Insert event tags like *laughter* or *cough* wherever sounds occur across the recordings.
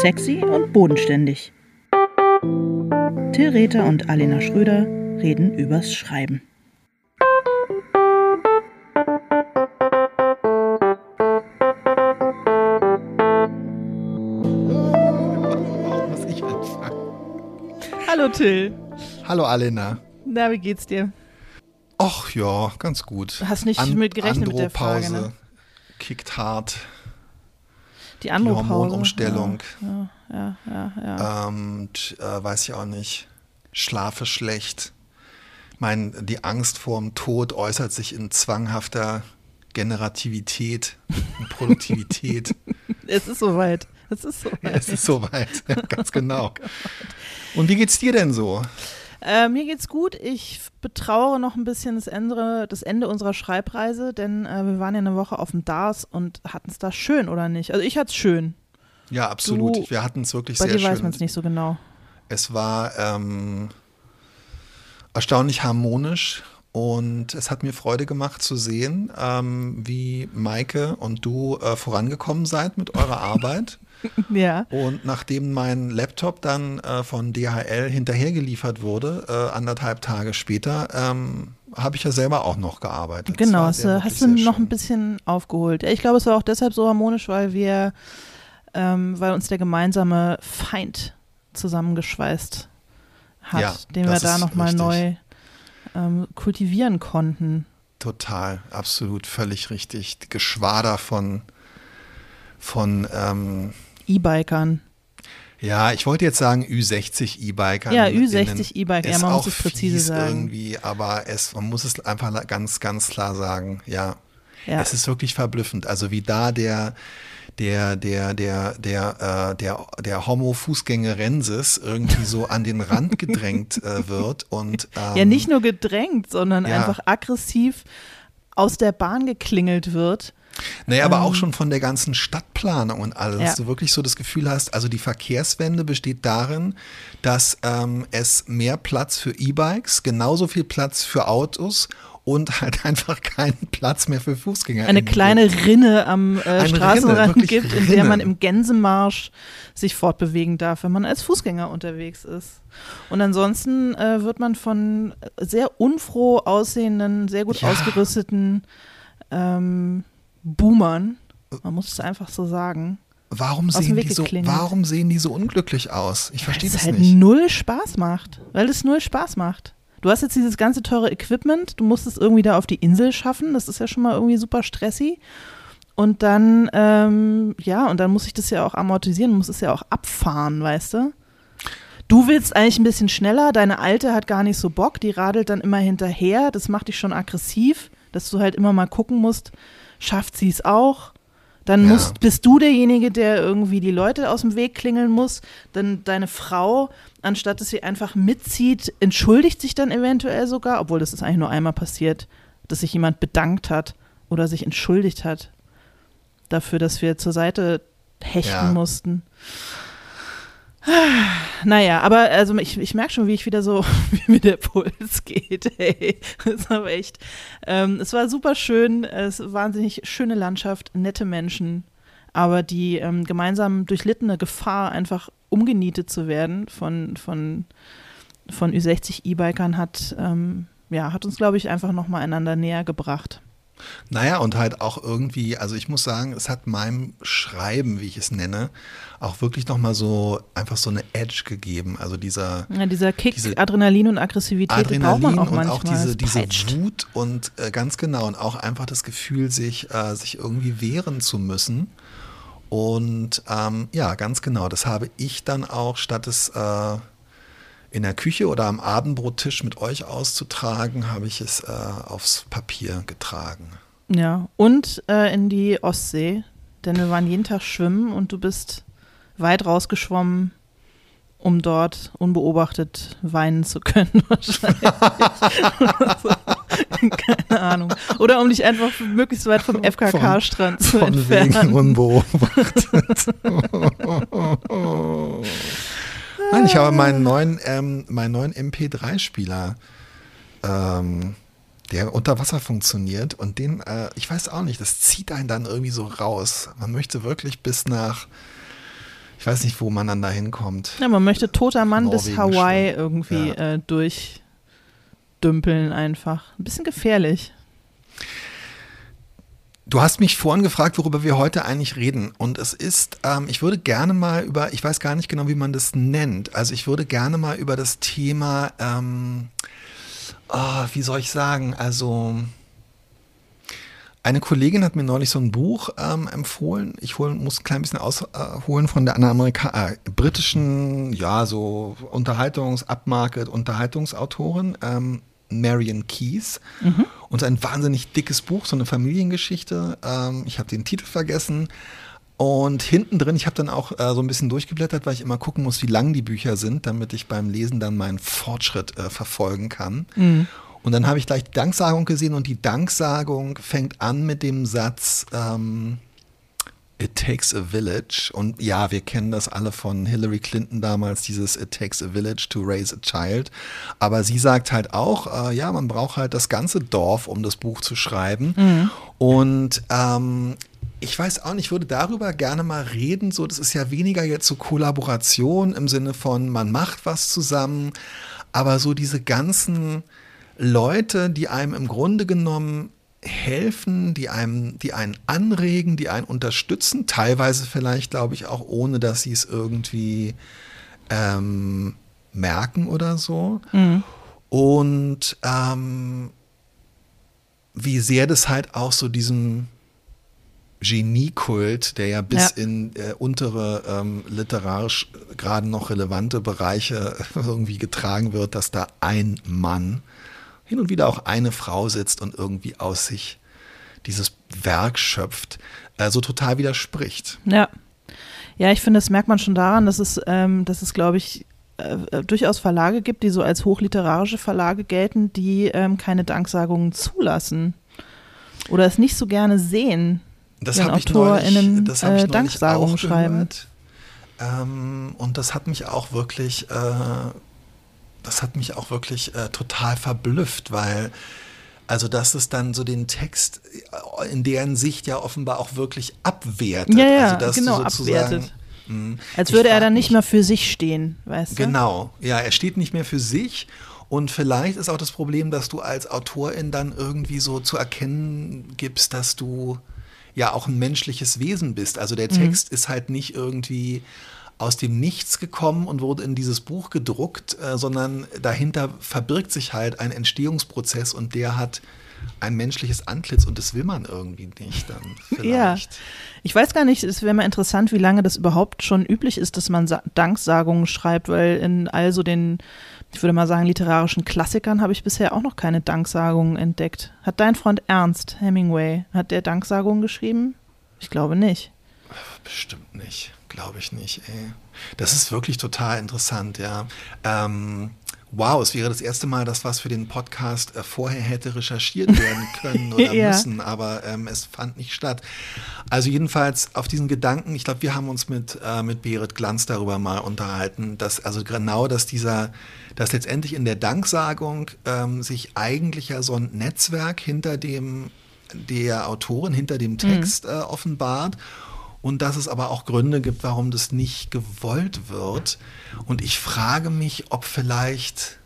Sexy und bodenständig. Till Rether und Alena Schröder reden übers Schreiben. Muss ich anfangen? Hallo Till. Hallo Alena. Na, wie geht's dir? Och ja, ganz gut. Hast nicht mit gerechnet mit der Frage, Andropause ne? kickt hart. Die Die andere Pause. Hormonumstellung. Ja, ja, ja, ja. Ähm, und, äh, weiß ich auch nicht. Schlafe schlecht. Mein, die Angst vor dem Tod äußert sich in zwanghafter Generativität und Produktivität. *laughs* Es ist soweit. Es ist soweit. ja, es ist soweit. Ja, *laughs* ganz genau. Und wie geht's dir denn so? Äh, mir geht's gut. Ich betrauere noch ein bisschen das Ende, das Ende unserer Schreibreise, denn äh, wir waren ja eine Woche auf dem DARS und hatten es da schön, oder nicht? Also ich hatte es schön. Ja, absolut. Du- Wir hatten es wirklich Bei sehr dir weiß schön. man es nicht so genau. Es war ähm, erstaunlich harmonisch und es hat mir Freude gemacht zu sehen, ähm, wie Maike und du äh, vorangekommen seid mit eurer *laughs* Arbeit. *laughs* Ja. Und nachdem mein Laptop dann äh, von DHL hinterhergeliefert wurde, äh, anderthalb Tage später, ähm, habe ich ja selber auch noch gearbeitet. Genau, hast, du- noch ein schön. bisschen aufgeholt. Ich glaube, es war auch deshalb so harmonisch, weil wir, ähm, weil uns der gemeinsame Feind zusammengeschweißt hat, Ja, den wir da nochmal neu ähm, kultivieren konnten. Total, absolut, völlig richtig. Geschwader von, von ähm, E-Bikern. Ja, ich wollte jetzt sagen Ü60 E-Biker. Ja, Ü60 E-Biker, ja, man muss es präzise sagen. irgendwie, aber es, man muss es einfach ganz, ganz klar sagen. Ja. Ja. es ist wirklich verblüffend. Also wie da der, der, der, der, der, äh, der, der Homo Fußgängerensis irgendwie so an den Rand *laughs* gedrängt äh, wird und ähm, ja, nicht nur gedrängt, sondern ja. einfach aggressiv aus der Bahn geklingelt wird. Naja, aber Ähm, auch schon von der ganzen Stadtplanung und alles, Ja. dass du wirklich so das Gefühl hast, also die Verkehrswende besteht darin, dass ähm, es mehr Platz für E-Bikes, genauso viel Platz für Autos und halt *laughs* einfach keinen Platz mehr für Fußgänger. Eine kleine Rinne am äh, Straßenrand Rinne, gibt, in der man im Gänsemarsch sich fortbewegen darf, wenn man als Fußgänger unterwegs ist. Und ansonsten äh, wird man von sehr unfroh aussehenden, sehr gut Ja. ausgerüsteten ähm, Boomern, man muss es einfach so sagen, Warum sehen, die so, geklingelt. warum sehen die so unglücklich aus? Ich verstehe weil das es halt nicht. null Spaß macht. Weil es null Spaß macht. Du hast jetzt dieses ganze teure Equipment, du musst es irgendwie da auf die Insel schaffen, das ist ja schon mal irgendwie super stressy. Und dann, ähm, ja, und dann muss ich das ja auch amortisieren, muss es ja auch abfahren, weißt du? Du willst eigentlich ein bisschen schneller, deine Alte hat gar nicht so Bock, die radelt dann immer hinterher, das macht dich schon aggressiv, dass du halt immer mal gucken musst, schafft sie es auch? Dann Ja. musst, bist du derjenige, der irgendwie die Leute aus dem Weg klingeln muss. Dann deine Frau, anstatt dass sie einfach mitzieht, entschuldigt sich dann eventuell sogar, obwohl das ist eigentlich nur einmal passiert, dass sich jemand bedankt hat oder sich entschuldigt hat dafür, dass wir zur Seite hechten Ja. mussten. Naja, aber also ich, ich merke schon, wie ich wieder so, *laughs* wie mir der Puls geht. Hey, *laughs* das aber echt. Ähm, es war super schön, es war wahnsinnig schöne Landschaft, nette Menschen, aber die ähm, gemeinsam durchlittene Gefahr, einfach umgenietet zu werden von, von, von Ü60 E-Bikern, hat, ähm, ja, hat uns, glaube ich, einfach nochmal einander näher gebracht. Naja, und halt auch irgendwie, also ich muss sagen, es hat meinem Schreiben, wie ich es nenne, auch wirklich nochmal so einfach so eine Edge gegeben. Also dieser Ja, dieser Kick, Diese Adrenalin und Aggressivität, die braucht Adrenalin man auch und manchmal. auch diese, Es diese. Wut und äh, ganz genau und auch einfach das Gefühl, sich, äh, sich irgendwie wehren zu müssen. Und ähm, ja, ganz genau, das habe ich dann auch, statt es äh, in der Küche oder am Abendbrottisch mit euch auszutragen, habe ich es äh, aufs Papier getragen. Ja, und äh, in die Ostsee, denn wir waren jeden Tag schwimmen und du bist weit rausgeschwommen, um dort unbeobachtet weinen zu können *laughs* wahrscheinlich. *laughs* Keine Ahnung. Oder um dich einfach möglichst weit vom FKK-Strand zu Von wegen entfernen. unbeobachtet. *laughs* Nein, ich habe meinen neuen, ähm, meinen neuen MP3-Spieler, ähm, der unter Wasser funktioniert und den, äh, ich weiß auch nicht, das zieht einen dann irgendwie so raus. Man möchte wirklich bis nach, ich weiß nicht, wo man dann da hinkommt. Ja, man möchte toter Mann bis Norwegen Hawaii schon. irgendwie Ja. äh, durchdümpeln einfach. Ein bisschen gefährlich. Du hast mich vorhin gefragt, worüber wir heute eigentlich reden. Und es ist, ähm, ich würde gerne mal über, ich weiß gar nicht genau, wie man das nennt. Also ich würde gerne mal über das Thema, ähm, ah, wie soll ich sagen, also eine Kollegin hat mir neulich so ein Buch ähm, empfohlen. Ich hol, muss ein klein bisschen ausholen von der Amerika äh, britischen, ja, so Unterhaltungs-, Upmarket, Unterhaltungsautorin, ähm, Marion Keyes. Und ein wahnsinnig dickes Buch, so eine Familiengeschichte. Ähm, ich habe den Titel vergessen. Und hinten drin, ich habe dann auch äh, so ein bisschen durchgeblättert, weil ich immer gucken muss, wie lang die Bücher sind, damit ich beim Lesen dann meinen Fortschritt äh, verfolgen kann. Und dann habe ich gleich die Danksagung gesehen und die Danksagung fängt an mit dem Satz, ähm, It takes a village. Und ja, wir kennen das alle von Hillary Clinton damals, dieses It takes a village to raise a child. Aber sie sagt halt auch, äh, ja, man braucht halt das ganze Dorf, um das Buch zu schreiben. Und ähm, ich weiß auch nicht, ich würde darüber gerne mal reden. So, das ist ja weniger jetzt so Kollaboration im Sinne von, man macht was zusammen, aber so diese ganzen Leute, die einem im Grunde genommen helfen, die einem, die einen anregen, die einen unterstützen, teilweise vielleicht, glaube ich, auch ohne, dass sie es irgendwie ähm, merken oder so. Und ähm, wie sehr das halt auch so diesem Geniekult, der ja bis Ja. in äh, untere ähm, literarisch gerade noch relevante Bereiche *laughs* irgendwie getragen wird, dass da ein Mann, hin und wieder auch eine Frau sitzt und irgendwie aus sich dieses Werk schöpft, äh, so total widerspricht. Ja. Ja, ich finde, das merkt man schon daran, dass es, ähm, dass es, glaube ich, äh, äh, durchaus Verlage gibt, die so als hochliterarische Verlage gelten, die ähm, keine Danksagungen zulassen. Oder es nicht so gerne sehen. Das Wenn AutorInnen, neulich, äh, Danksagungen schreiben. Ähm, und das hat mich auch wirklich, äh, das hat mich auch wirklich äh, total verblüfft, weil also dass es dann so den Text äh, in deren Sicht ja offenbar auch wirklich abwertet. Ja, ja, also, dass genau, sozusagen, abwertet. mh, Als ich würde er dann nicht mehr für sich stehen, weißt du? Genau, ja, er steht nicht mehr für sich. Und vielleicht ist auch das Problem, dass du als Autorin dann irgendwie so zu erkennen gibst, dass du ja auch ein menschliches Wesen bist. Also der Text ist halt nicht irgendwie aus dem Nichts gekommen und wurde in dieses Buch gedruckt, äh, sondern dahinter verbirgt sich halt ein Entstehungsprozess und der hat ein menschliches Antlitz und das will man irgendwie nicht dann *laughs* Ja. vielleicht. Ich weiß gar nicht, es wäre mal interessant, wie lange das überhaupt schon üblich ist, dass man Sa Danksagungen schreibt, weil in all so den, ich würde mal sagen, literarischen Klassikern habe ich bisher auch noch keine Danksagungen entdeckt. Hat dein Freund Ernst Hemingway, hat der Danksagungen geschrieben? Ich glaube nicht. Bestimmt nicht, glaube ich nicht. Ey. Das ist wirklich total interessant, ja. Ähm, wow, es wäre das erste Mal, dass was für den Podcast äh, vorher hätte recherchiert werden *laughs* können oder Ja. müssen, aber ähm, es fand nicht statt. Also jedenfalls auf diesen Gedanken, ich glaube, wir haben uns mit, äh, mit Berit Glanz darüber mal unterhalten, dass also genau, dass dieser, dass letztendlich in der Danksagung ähm, sich eigentlich ja so ein Netzwerk hinter dem der Autorin, hinter dem Text äh, offenbart und dass es aber auch Gründe gibt, warum das nicht gewollt wird. Und ich frage mich, ob vielleicht,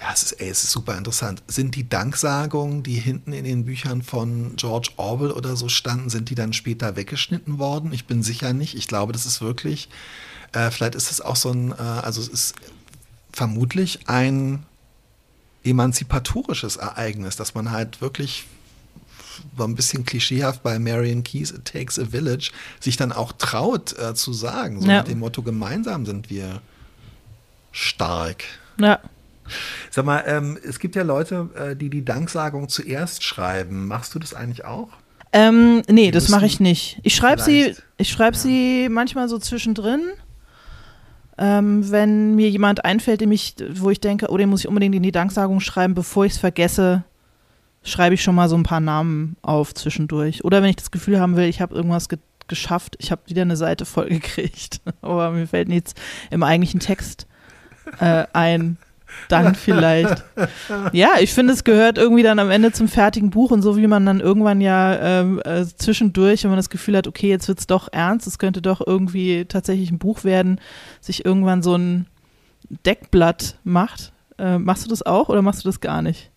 ja, es ist, ey, es ist super interessant, sind die Danksagungen, die hinten in den Büchern von George Orwell oder so standen, sind die dann später weggeschnitten worden? Ich bin sicher nicht. Ich glaube, das ist wirklich, äh, vielleicht ist es auch so ein, äh, also es ist vermutlich ein emanzipatorisches Ereignis, dass man halt wirklich war ein bisschen klischeehaft bei Marion Keys, It Takes a Village, sich dann auch traut äh, zu sagen, so Ja. nach dem Motto, gemeinsam sind wir stark. Ja. Sag mal, ähm, es gibt ja Leute, äh, die die Danksagung zuerst schreiben. Machst du das eigentlich auch? Ähm, nee, Die das mache ich nicht. Ich schreibe sie, ich schreibe sie manchmal so zwischendrin. Ähm, wenn mir jemand einfällt, dem ich, wo ich denke, oh, den muss ich unbedingt in die Danksagung schreiben, bevor ich es vergesse, schreibe ich schon mal so ein paar Namen auf zwischendurch. Oder wenn ich das Gefühl haben will, ich habe irgendwas ge geschafft, ich habe wieder eine Seite voll gekriegt, *laughs* aber mir fällt nichts im eigentlichen Text äh, ein, dann vielleicht. Ja, ich finde, es gehört irgendwie dann am Ende zum fertigen Buch und so wie man dann irgendwann ja ähm, äh, zwischendurch, wenn man das Gefühl hat, okay, jetzt wird es doch ernst, es könnte doch irgendwie tatsächlich ein Buch werden, sich irgendwann so ein Deckblatt macht. Äh, machst du das auch oder machst du das gar nicht?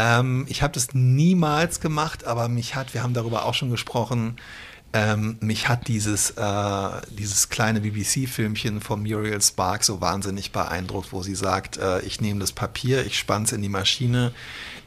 Ähm, ich habe das niemals gemacht, aber mich hat, wir haben darüber auch schon gesprochen, ähm, mich hat dieses, äh, dieses kleine BBC-Filmchen von Muriel Spark so wahnsinnig beeindruckt, wo sie sagt, äh, ich nehme das Papier, ich spanne es in die Maschine,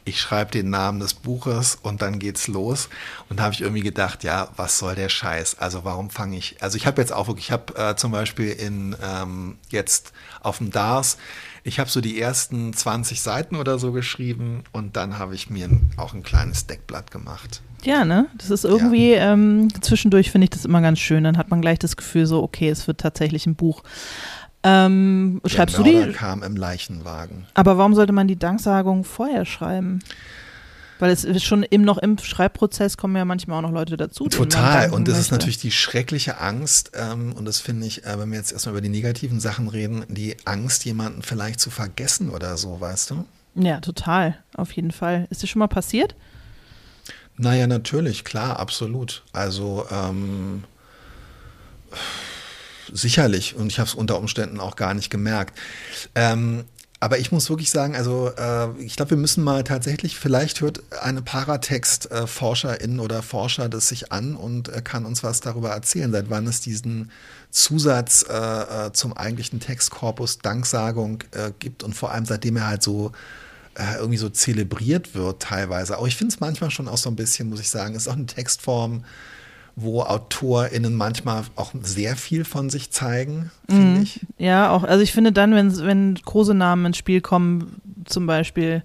ich schreibe den Namen des Buches und dann geht's los. Und da habe ich irgendwie gedacht, ja, was soll der Scheiß? Also warum fange ich? Also ich habe jetzt auch wirklich, ich habe äh, zum Beispiel in ähm, jetzt auf dem DARS, ich habe so die ersten 20 Seiten oder so geschrieben und dann habe ich mir auch ein kleines Deckblatt gemacht. Ja, ne? Das ist irgendwie, ja. ähm, zwischendurch finde ich das immer ganz schön. Dann hat man gleich das Gefühl, so, okay, es wird tatsächlich ein Buch. Ähm, schreibst Mörder du die? kam im Leichenwagen. Aber warum sollte man die Danksagung vorher schreiben? Weil es ist schon im, noch im Schreibprozess kommen ja manchmal auch noch Leute dazu. Total. Und das möchte. ist natürlich die schreckliche Angst. Ähm, und das finde ich, äh, wenn wir jetzt erstmal über die negativen Sachen reden, die Angst, jemanden vielleicht zu vergessen oder so, weißt du? Ja, total. Auf jeden Fall. Ist dir schon mal passiert? Naja, natürlich, klar, absolut. Also, ähm, sicherlich. Und ich habe es unter Umständen auch gar nicht gemerkt. Ähm, aber ich muss wirklich sagen, also äh, ich glaube, wir müssen mal tatsächlich, vielleicht hört eine Paratext-Forscherin oder Forscher das sich an und äh, kann uns was darüber erzählen, seit wann es diesen Zusatz äh, äh zum eigentlichen Textkorpus Danksagung äh, gibt und vor allem seitdem er halt so irgendwie so zelebriert wird teilweise. Aber ich finde es manchmal schon auch so ein bisschen, muss ich sagen, ist auch eine Textform, wo AutorInnen manchmal auch sehr viel von sich zeigen, finde mm, ich. Ja, auch. Also ich finde dann, wenn, wenn große Namen ins Spiel kommen, zum Beispiel,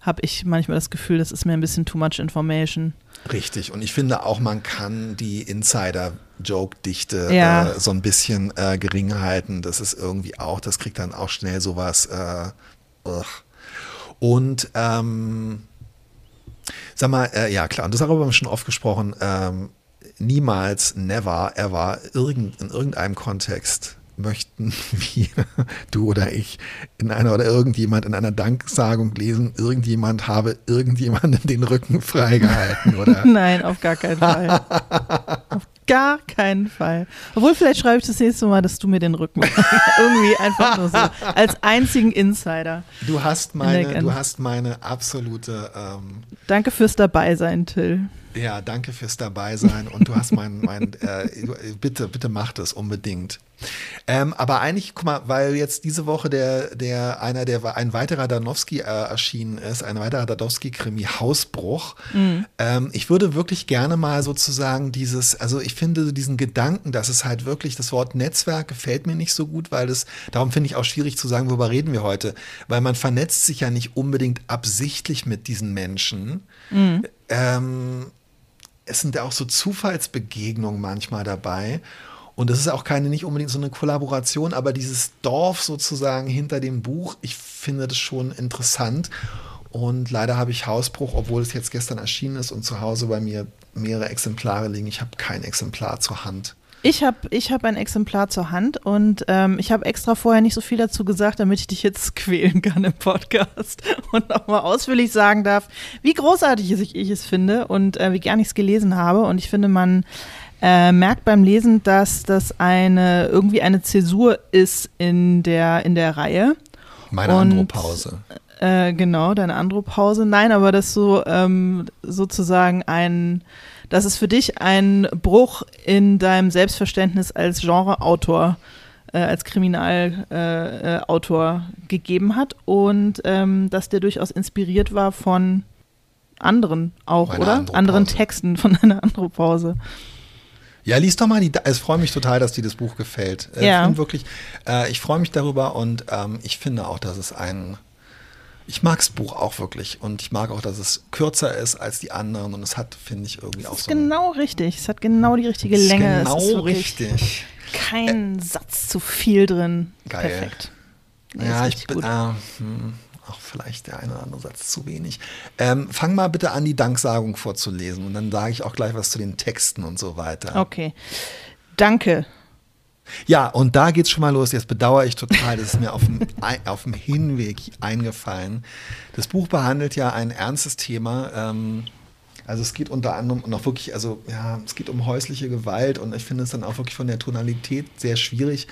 habe ich manchmal das Gefühl, das ist mir ein bisschen too much information. Richtig. Und ich finde auch, man kann die Insider-Joke-Dichte ja. äh, so ein bisschen äh, gering halten. Das ist irgendwie auch, das kriegt dann auch schnell sowas. Äh, und ähm, sag mal, äh, ja klar, und das haben wir schon oft gesprochen. Ähm, niemals, never, ever irgend, in irgendeinem Kontext möchten *laughs* wir, du oder ich, in einer oder irgendjemand in einer Danksagung lesen, irgendjemand habe irgendjemanden *laughs* den Rücken freigehalten, oder? *laughs* Nein, auf gar keinen Fall. auf gar keinen Fall. Obwohl, vielleicht schreibe ich das nächste Mal, dass du mir den Rücken irgendwie einfach nur so als einzigen Insider. Du hast meine, du hast meine absolute. Ähm, Danke fürs Dabeisein, Till. Ja, danke fürs Dabeisein und du hast mein, mein *laughs* äh, bitte, bitte mach das unbedingt. Ähm, aber eigentlich, guck mal, weil jetzt diese Woche der, der einer, der ein weiterer Danowski äh, erschienen ist, ein weiterer Danowski-Krimi Hausbruch. Mhm. Ähm, ich würde wirklich gerne mal sozusagen dieses, also ich finde diesen Gedanken, dass es halt wirklich, das Wort Netzwerk gefällt mir nicht so gut, weil das, darum finde ich auch schwierig zu sagen, worüber reden wir heute, weil man vernetzt sich ja nicht unbedingt absichtlich mit diesen Menschen. Mhm. Ähm, es sind ja auch so Zufallsbegegnungen manchmal dabei. Und das ist auch keine, nicht unbedingt so eine Kollaboration, aber dieses Dorf sozusagen hinter dem Buch, ich finde das schon interessant. Und leider habe ich Hausbruch, obwohl es jetzt gestern erschienen ist und zu Hause bei mir mehrere Exemplare liegen. Ich habe kein Exemplar zur Hand. Ich habe ich hab ein Exemplar zur Hand und ähm, ich habe extra vorher nicht so viel dazu gesagt, damit ich dich jetzt *laughs* quälen kann im Podcast *laughs* und auch mal ausführlich sagen darf, wie großartig ich, ich es finde und äh, wie gern ich es gelesen habe. Und ich finde, man äh, merkt beim Lesen, dass das eine irgendwie eine Zäsur ist in der, in der Reihe. Meine Andropause. Äh, genau, deine Andropause. Nein, aber das so ähm, sozusagen ein dass es für dich einen Bruch in deinem Selbstverständnis als Genreautor, äh, als Kriminalautor äh, gegeben hat und ähm, dass der durchaus inspiriert war von anderen auch, Meine oder? Andropause. Anderen Texten von *laughs* einer Andropause. Ja, lies doch mal die. Es freut mich total, dass dir das Buch gefällt. Äh, ja. Ich wirklich, äh, ich freue mich darüber und ähm, ich finde auch, dass es ein ich mag das Buch auch wirklich und ich mag auch, dass es kürzer ist als die anderen und es hat, finde ich, irgendwie auch so. Genau richtig. Es hat genau die richtige Länge. Genau es ist richtig. Kein äh, Satz zu viel drin. Geil. Perfekt. Nee, ja, ich bin. Äh, hm, auch vielleicht der eine oder andere Satz zu wenig. Ähm, fang mal bitte an, die Danksagung vorzulesen und dann sage ich auch gleich was zu den Texten und so weiter. Okay. Danke. Ja, und da geht's schon mal los. Jetzt bedauere ich total, das ist mir auf dem, *laughs* auf dem Hinweg eingefallen. Das Buch behandelt ja ein ernstes Thema. Ähm, also es geht unter anderem noch wirklich, also ja, es geht um häusliche Gewalt und ich finde es dann auch wirklich von der Tonalität sehr schwierig.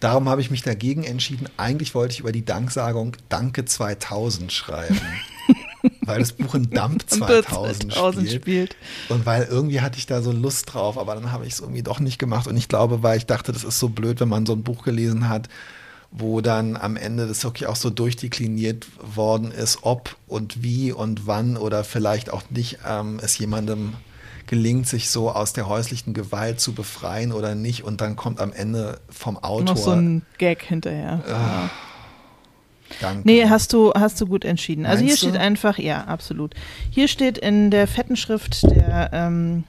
Darum habe ich mich dagegen entschieden. Eigentlich wollte ich über die Danksagung Danke 2000 schreiben. *laughs* weil das Buch in Dump 2000, 2000 spielt. spielt. Und weil irgendwie hatte ich da so Lust drauf, aber dann habe ich es irgendwie doch nicht gemacht. Und ich glaube, weil ich dachte, das ist so blöd, wenn man so ein Buch gelesen hat, wo dann am Ende das wirklich auch so durchdekliniert worden ist, ob und wie und wann oder vielleicht auch nicht ähm, es jemandem gelingt, sich so aus der häuslichen Gewalt zu befreien oder nicht. Und dann kommt am Ende vom Autor. Noch so ein Gag hinterher. Äh, ja. Danke. Nee, hast du, hast du gut entschieden. Also Meinst hier du? steht einfach, ja, absolut. Hier steht in der fetten Schrift der ähm,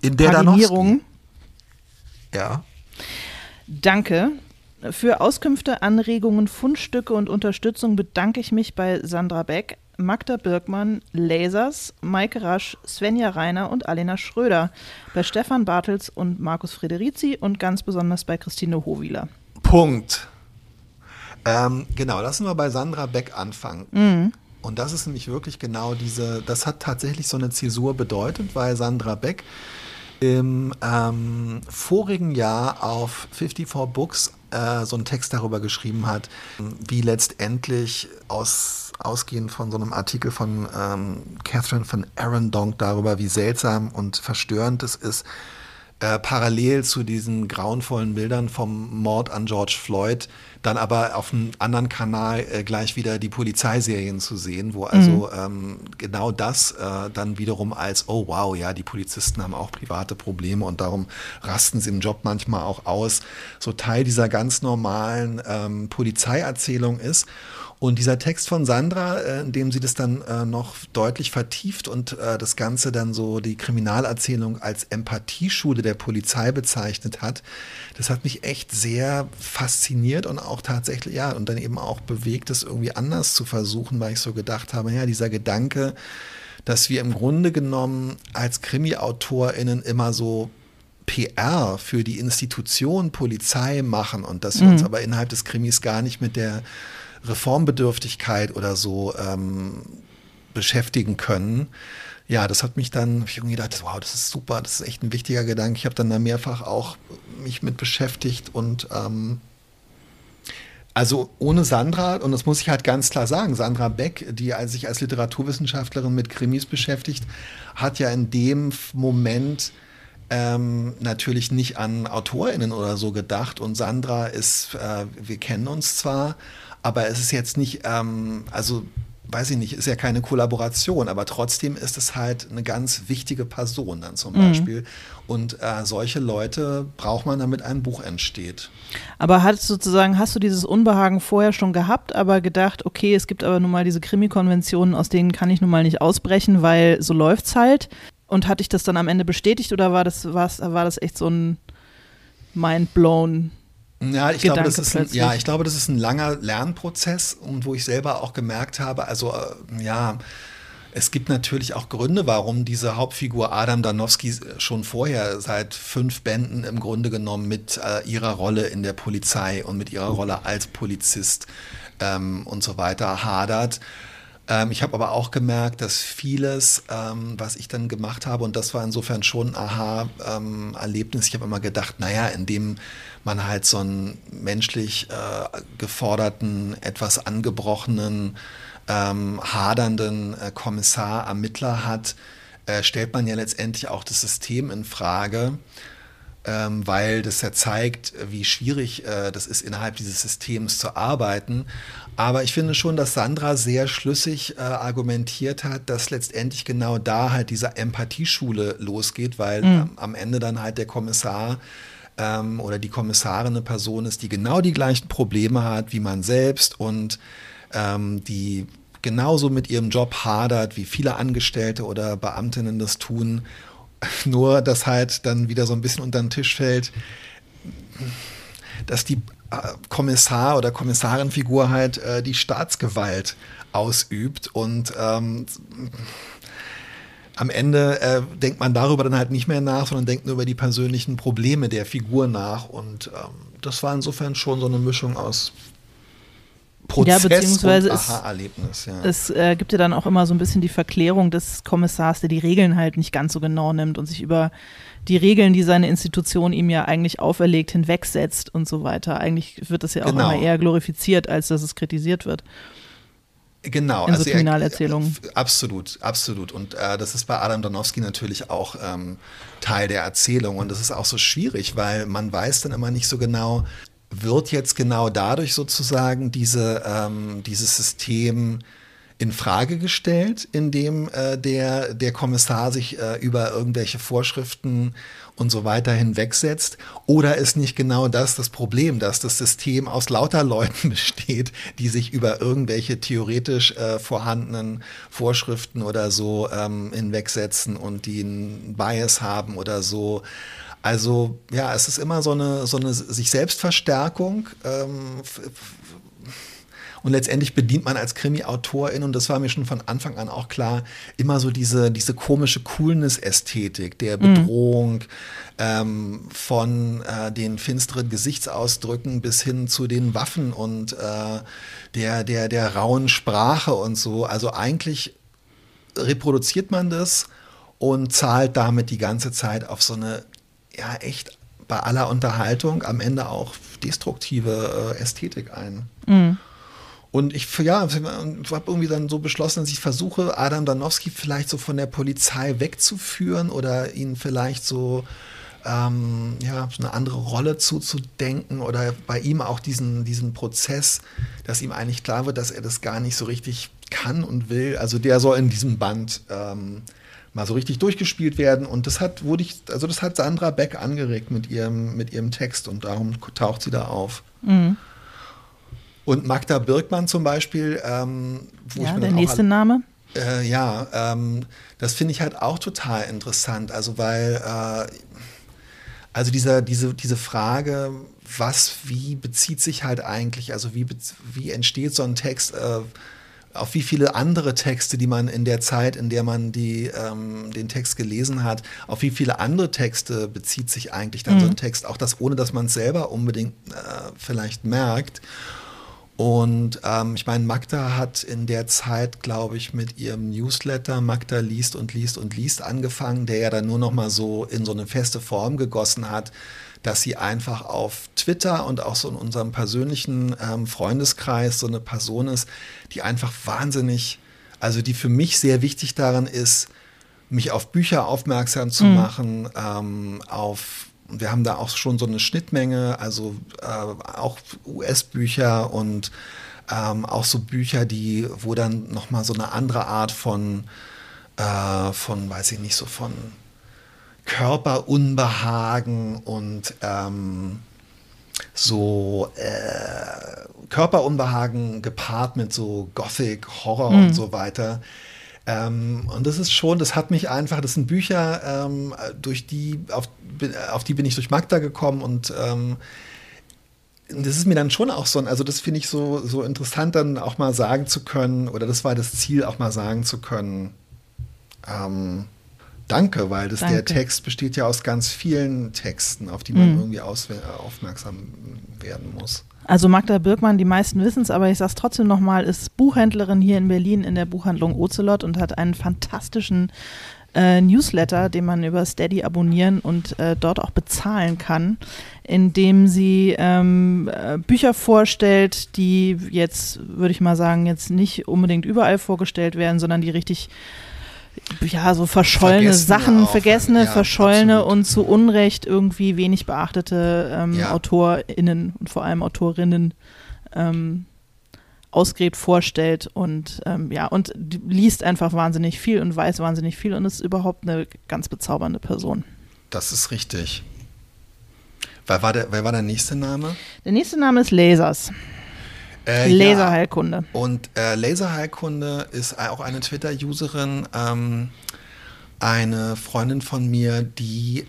in der Paginierung, Ja. Danke. Für Auskünfte, Anregungen, Fundstücke und Unterstützung bedanke ich mich bei Sandra Beck, Magda Birkmann, Lasers, Maike Rasch, Svenja Reiner und Alena Schröder, bei Stefan Bartels und Markus Frederizi und ganz besonders bei Christine Hohwieler. Punkt. Ähm, genau, lassen wir bei Sandra Beck anfangen. Mhm. Und das ist nämlich wirklich genau diese, das hat tatsächlich so eine Zäsur bedeutet, weil Sandra Beck im ähm, vorigen Jahr auf 54 Books äh, so einen Text darüber geschrieben hat, wie letztendlich aus, ausgehend von so einem Artikel von ähm, Catherine von Arundonk darüber, wie seltsam und verstörend es ist, äh, parallel zu diesen grauenvollen Bildern vom Mord an George Floyd dann aber auf einem anderen Kanal äh, gleich wieder die Polizeiserien zu sehen, wo also ähm, genau das äh, dann wiederum als, oh wow, ja, die Polizisten haben auch private Probleme und darum rasten sie im Job manchmal auch aus, so Teil dieser ganz normalen ähm, Polizeierzählung ist. Und dieser Text von Sandra, äh, in dem sie das dann äh, noch deutlich vertieft und äh, das Ganze dann so die Kriminalerzählung als Empathieschule der Polizei bezeichnet hat, das hat mich echt sehr fasziniert und auch tatsächlich, ja, und dann eben auch bewegt, es irgendwie anders zu versuchen, weil ich so gedacht habe, ja, dieser Gedanke, dass wir im Grunde genommen als Krimi-AutorInnen immer so PR für die Institution Polizei machen und dass wir uns aber innerhalb des Krimis gar nicht mit der Reformbedürftigkeit oder so ähm, beschäftigen können. Ja, das hat mich dann, ich irgendwie gedacht, wow, das ist super, das ist echt ein wichtiger Gedanke. Ich habe dann da mehrfach auch mich mit beschäftigt und ähm, also ohne Sandra, und das muss ich halt ganz klar sagen, Sandra Beck, die sich als Literaturwissenschaftlerin mit Krimis beschäftigt, hat ja in dem Moment ähm, natürlich nicht an AutorInnen oder so gedacht. Und Sandra ist, äh, wir kennen uns zwar, aber es ist jetzt nicht, ähm, also weiß ich nicht, ist ja keine Kollaboration, aber trotzdem ist es halt eine ganz wichtige Person dann zum Beispiel. Und äh, solche Leute braucht man, damit ein Buch entsteht. Aber hat sozusagen, hast du dieses Unbehagen vorher schon gehabt, aber gedacht, okay, es gibt aber nun mal diese Krimi-Konventionen, aus denen kann ich nun mal nicht ausbrechen, weil so läuft's halt. Und hatte ich das dann am Ende bestätigt oder war das, war das echt so ein Mindblown? Ja, ich glaube, das ist ein, ja, ich glaube, das ist ein langer Lernprozess und wo ich selber auch gemerkt habe, also äh, ja, es gibt natürlich auch Gründe, warum diese Hauptfigur Adam Danowski schon vorher seit fünf Bänden im Grunde genommen mit äh, ihrer Rolle in der Polizei und mit ihrer Rolle als Polizist ähm, und so weiter hadert. Ähm, ich habe aber auch gemerkt, dass vieles, ähm, was ich dann gemacht habe, und das war insofern schon ein Aha-Erlebnis, ich habe immer gedacht, naja, indem man halt so einen menschlich äh, geforderten, etwas angebrochenen, ähm, hadernden äh, Kommissar, Ermittler hat, äh, stellt man ja letztendlich auch das System in Frage ähm, weil das ja zeigt, wie schwierig äh, das ist, innerhalb dieses Systems zu arbeiten. Aber ich finde schon, dass Sandra sehr schlüssig äh, argumentiert hat, dass letztendlich genau da halt diese Empathieschule losgeht, weil ähm, am Ende dann halt der Kommissar ähm, oder die Kommissarin eine Person ist, die genau die gleichen Probleme hat wie man selbst und ähm, die genauso mit ihrem Job hadert, wie viele Angestellte oder Beamtinnen das tun. *laughs* Nur, dass halt dann wieder so ein bisschen unter den Tisch fällt, dass die äh, Kommissar oder Kommissarinfigur halt äh, die Staatsgewalt ausübt und ähm, am Ende äh, denkt man darüber dann halt nicht mehr nach, sondern denkt nur über die persönlichen Probleme der Figur nach. Und ähm, das war insofern schon so eine Mischung aus Prozess ja, beziehungsweise und es, Aha-Erlebnis. Ja. es äh, gibt ja dann auch immer so ein bisschen die Verklärung des Kommissars, der die Regeln halt nicht ganz so genau nimmt und sich über die Regeln, die seine Institution ihm ja eigentlich auferlegt, hinwegsetzt und so weiter. Eigentlich wird das ja auch Genau. immer eher glorifiziert, als dass es kritisiert wird. Genau, in so er- Kriminalerzählungen. äh, Absolut, absolut. Und äh, das ist bei Adam Danowski natürlich auch ähm, Teil der Erzählung. Und das ist auch so schwierig, weil man weiß dann immer nicht so genau, wird jetzt genau dadurch sozusagen diese, ähm, dieses System in Frage gestellt, indem äh, der, der Kommissar sich äh, über irgendwelche Vorschriften und so weiter hinwegsetzt? Oder ist nicht genau das das Problem, dass das System aus lauter Leuten *laughs* besteht, die sich über irgendwelche theoretisch äh, vorhandenen Vorschriften oder so ähm, hinwegsetzen und die einen Bias haben oder so? Also ja, es ist immer so eine, so eine sich Selbstverstärkung. Ähm, und letztendlich bedient man als Krimi-Autorin, und das war mir schon von Anfang an auch klar, immer so diese, diese komische Coolness-Ästhetik der Bedrohung, ähm, von äh, den finsteren Gesichtsausdrücken bis hin zu den Waffen und äh, der, der, der rauen Sprache und so. Also eigentlich reproduziert man das und zahlt damit die ganze Zeit auf so eine, ja, echt bei aller Unterhaltung am Ende auch destruktive äh, Ästhetik ein. Und ich, ja, ich habe irgendwie dann so beschlossen, dass ich versuche, Adam Danowski vielleicht so von der Polizei wegzuführen oder ihn vielleicht so, ähm, ja, so eine andere Rolle zuzudenken oder bei ihm auch diesen, diesen Prozess, dass ihm eigentlich klar wird, dass er das gar nicht so richtig kann und will. Also der soll in diesem Band ähm, mal so richtig durchgespielt werden. Und das hat, wurde ich, also das hat Sandra Beck angeregt mit ihrem, mit ihrem Text und darum taucht sie da auf. Und Magda Birkmann zum Beispiel, ähm, wo ich Ja, mir der nächste Name. äh, ja, ähm, das finde ich halt auch total interessant. Also weil, äh, also dieser, diese, diese Frage, was, wie bezieht sich halt eigentlich, also wie, wie entsteht so ein Text, äh, auf wie viele andere Texte, die man in der Zeit, in der man die, ähm, den Text gelesen hat, auf wie viele andere Texte bezieht sich eigentlich dann so ein Text, auch das, ohne dass man es selber unbedingt äh, vielleicht merkt. Und ähm, ich meine, Magda hat in der Zeit, glaube ich, mit ihrem Newsletter Magda liest und liest und liest angefangen, der ja dann nur noch mal so in so eine feste Form gegossen hat, dass sie einfach auf Twitter und auch so in unserem persönlichen ähm, Freundeskreis so eine Person ist, die einfach wahnsinnig, also die für mich sehr wichtig daran ist, mich auf Bücher aufmerksam zu machen, ähm, auf wir haben da auch schon so eine Schnittmenge, also äh, auch US-Bücher und ähm, auch so Bücher, die, wo dann nochmal so eine andere Art von, äh, von, weiß ich nicht, so von Körperunbehagen und ähm, so äh, Körperunbehagen gepaart mit so Gothic, Horror und so weiter. Ähm, und das ist schon, das hat mich einfach, das sind Bücher, ähm, durch die, auf, auf die bin ich durch Magda gekommen und ähm, das ist mir dann schon auch so, also das finde ich so, so interessant, dann auch mal sagen zu können, oder das war das Ziel, auch mal sagen zu können, ähm, danke, weil das, der Danke. Text besteht ja aus ganz vielen Texten, auf die man irgendwie auswe- aufmerksam werden muss. Also Magda Birkmann, die meisten wissen es, aber ich sage es trotzdem nochmal, ist Buchhändlerin hier in Berlin in der Buchhandlung Ocelot und hat einen fantastischen äh, Newsletter, den man über Steady abonnieren und äh, dort auch bezahlen kann, in dem sie ähm, äh, Bücher vorstellt, die jetzt, würde ich mal sagen, jetzt nicht unbedingt überall vorgestellt werden, sondern die richtig ja, so verschollene Vergessene Sachen, auch, vergessene, ja, verschollene absolut. und zu Unrecht irgendwie wenig beachtete ähm, Ja. AutorInnen und vor allem Autorinnen ähm, ausgräbt, vorstellt und ähm, ja, und liest einfach wahnsinnig viel und weiß wahnsinnig viel und ist überhaupt eine ganz bezaubernde Person. Das ist richtig. Wer war der, wer war der nächste Name? Der nächste Name ist Lasers. Äh, Laserheilkunde. Und äh, Laserheilkunde ist auch eine Twitter-Userin, ähm, eine Freundin von mir, die